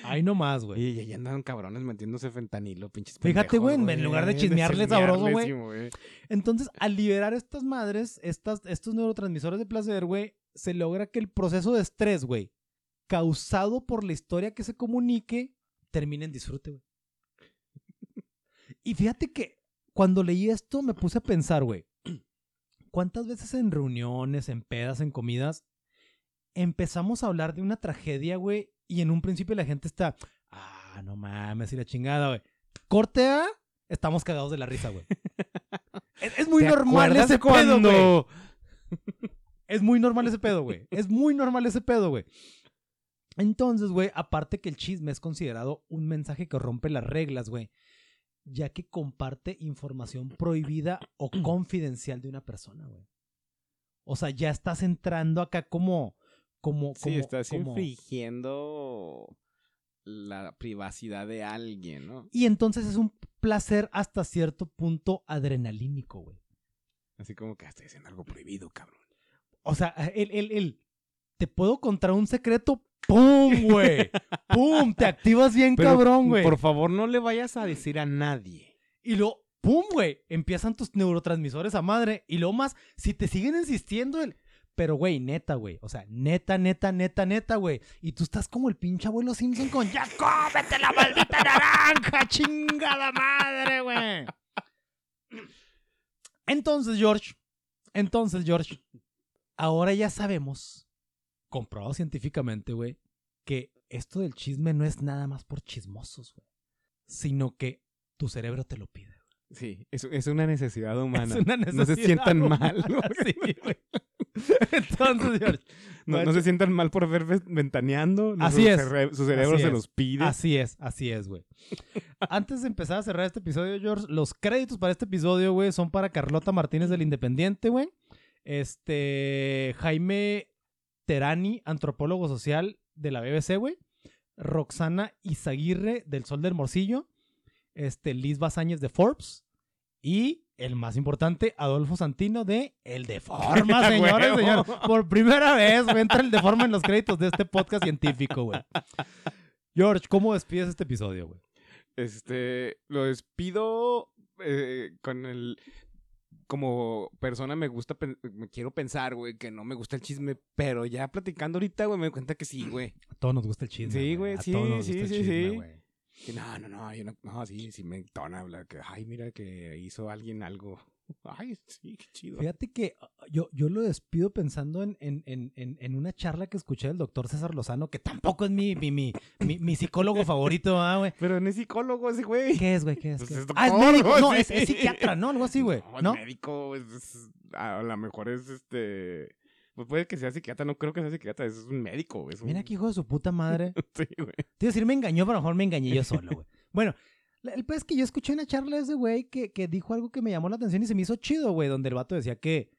Ahí nomás, güey. Y ahí andan cabrones metiéndose fentanilo, pinches Fíjate, güey, en lugar de chismearle sabroso, güey. Entonces, al liberar estas madres, estas, estos neurotransmisores de placer, güey, se logra que el proceso de estrés, güey, causado por la historia que se comunique, termine en disfrute, güey. Y fíjate que cuando leí esto me puse a pensar, güey, ¿cuántas veces en reuniones, en pedas, en comidas, empezamos a hablar de una tragedia, güey, y en un principio la gente está, ah, no mames, y la chingada, güey. Corte A, estamos cagados de la risa, güey. Es, es muy ¿Te normal ese pedo, cuando- Es muy normal ese pedo, güey. Es muy normal ese pedo, güey. Entonces, güey, aparte que el chisme es considerado un mensaje que rompe las reglas, güey. Ya que comparte información prohibida o confidencial de una persona, güey. O sea, ya estás entrando acá como. como, Sí, como estás como- infringiendo la privacidad de alguien, ¿no? Y entonces es un placer hasta cierto punto adrenalínico, güey. Así como que estoy haciendo algo prohibido, cabrón. O sea, el, el, el, te puedo contar un secreto, ¡pum, güey! ¡Pum! Te activas bien Pero, cabrón, güey. Por favor, no le vayas a decir a nadie. Y luego, ¡pum, güey! Empiezan tus neurotransmisores a madre. Y luego más, si te siguen insistiendo, el... Pero, güey, neta, güey. O sea, neta, neta, neta, neta, güey. Y tú estás como el pinche abuelo Simpson con ¡Ya cómete la maldita naranja! ¡Chingada madre, güey! Entonces, George. Entonces, George. Ahora ya sabemos, comprobado científicamente, güey, que esto del chisme no es nada más por chismosos, güey. Sino que tu cerebro te lo pide. Sí, es, es una necesidad humana. Es una no se sientan humana, mal. güey. sí, güey. Entonces, George, No, no se sientan mal por ver ventaneando. no, Así su es. cerre- Su cerebro Así se es. los pide. Así es, así es, güey. Antes de empezar a cerrar este episodio, George, los créditos para este episodio, güey, son para Carlota Martínez del Independiente, güey. Este, Jaime Terani, antropólogo social de la BBC, güey. Roxana Izaguirre del Sol del Morcillo. Este, Liz Basáñez de Forbes. Y el más importante, Adolfo Santino de El Deforma, señores, señores. Por primera vez, güey, entra el Deforma en los créditos de este podcast científico, güey. George, ¿cómo despides este episodio, güey? Este, lo despido eh, con el... Como persona me gusta, me quiero pensar, güey, que no me gusta el chisme, pero ya platicando ahorita, güey, me doy cuenta que sí, güey. A todos nos gusta el chisme. Sí, güey, A sí, todos nos sí, gusta el sí, chisme, sí. no, no, no, yo no, no, sí, sí me entona que, ay, mira que hizo alguien algo. Ay, sí, qué chido. Fíjate que uh, yo, yo lo despido pensando en, en, en, en, una charla que escuché del doctor César Lozano, que tampoco es mi, mi, mi, mi, mi psicólogo favorito, ¿ah, güey? Pero no es psicólogo ese güey. ¿Qué es, güey? ¿Qué es? Pues ¿Qué es? es ah, es médico. No, sí. es, es psiquiatra, ¿no? Algo así, güey. No, ¿No? médico. a lo mejor es este. Pues puede que sea psiquiatra, no creo que sea psiquiatra, es un médico. Es un... Mira que hijo de su puta madre. Sí, güey. Te iba a decir, me engañó, pero a lo mejor me engañé yo solo, güey. Bueno, el pez es que yo escuché una charla de ese güey que, que dijo algo que me llamó la atención y se me hizo chido, güey, donde el vato decía que,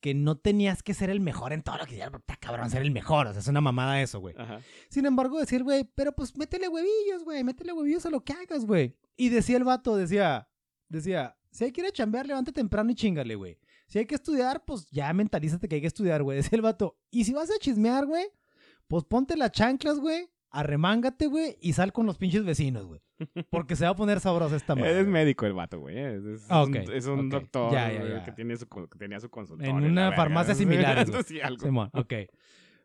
que no tenías que ser el mejor en todo lo que hicieras, puta cabrón, ser el mejor. O sea, es una mamada eso, güey. Ajá. Sin embargo, decir, güey, pero pues métele huevillos, güey, métele huevillos a lo que hagas, güey. Y decía el vato, decía, decía, si hay que ir a chambear, levántate temprano y chingale, güey. Si hay que estudiar, pues ya mentalízate que hay que estudiar, güey. Decía el vato. Y si vas a chismear, güey, pues ponte las chanclas, güey, arremángate, güey, y sal con los pinches vecinos, güey. Porque se va a poner sabrosa esta madre. Es médico el vato, güey. Es, es- Ah, es un, ok, es un doctor Ya, ya, güey, ya. Que, tiene su, que tenía su consultorio. En una farmacia similar, güey. Sí, algo. Simón, ok.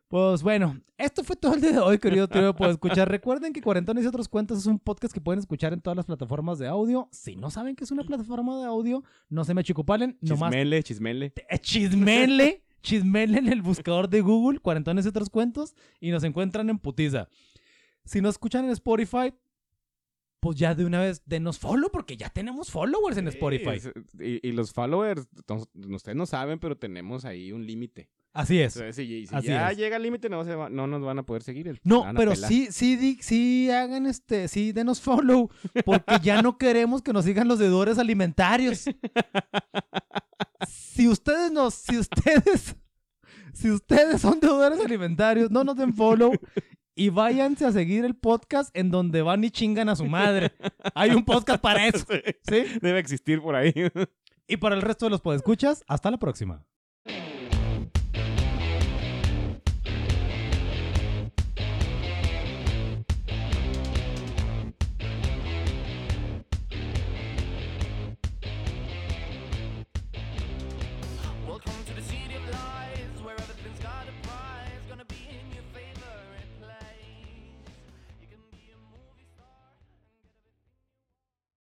Pues bueno, esto fue todo el día de hoy, querido trío puedo escuchar. Recuerden que Cuarentones y otros cuentos es un podcast que pueden escuchar en todas las plataformas de audio. Si no saben que es una plataforma de audio, no se me chicupalen, nomás Chismele, chismele. eh, chismele, chismele en el buscador de Google, Cuarentones y otros cuentos, y nos encuentran en putiza. Si nos escuchan en Spotify, pues ya de una vez denos follow, porque ya tenemos followers en Spotify. Y, y los followers, ustedes no saben, pero tenemos ahí un límite. Así es. Si, si Así ya es. llega el límite, no, se va- no nos van a poder seguir. el- No, pero pelar. sí, sí, sí hagan este, sí, denos follow, porque ya no queremos que nos sigan los deudores alimentarios. Si ustedes nos, si ustedes, si ustedes son deudores alimentarios, no nos den follow y váyanse a seguir el podcast en donde van y chingan a su madre. Hay un podcast para eso, Sí, ¿sí? Debe existir por ahí. Y para el resto de los podescuchas, hasta la próxima.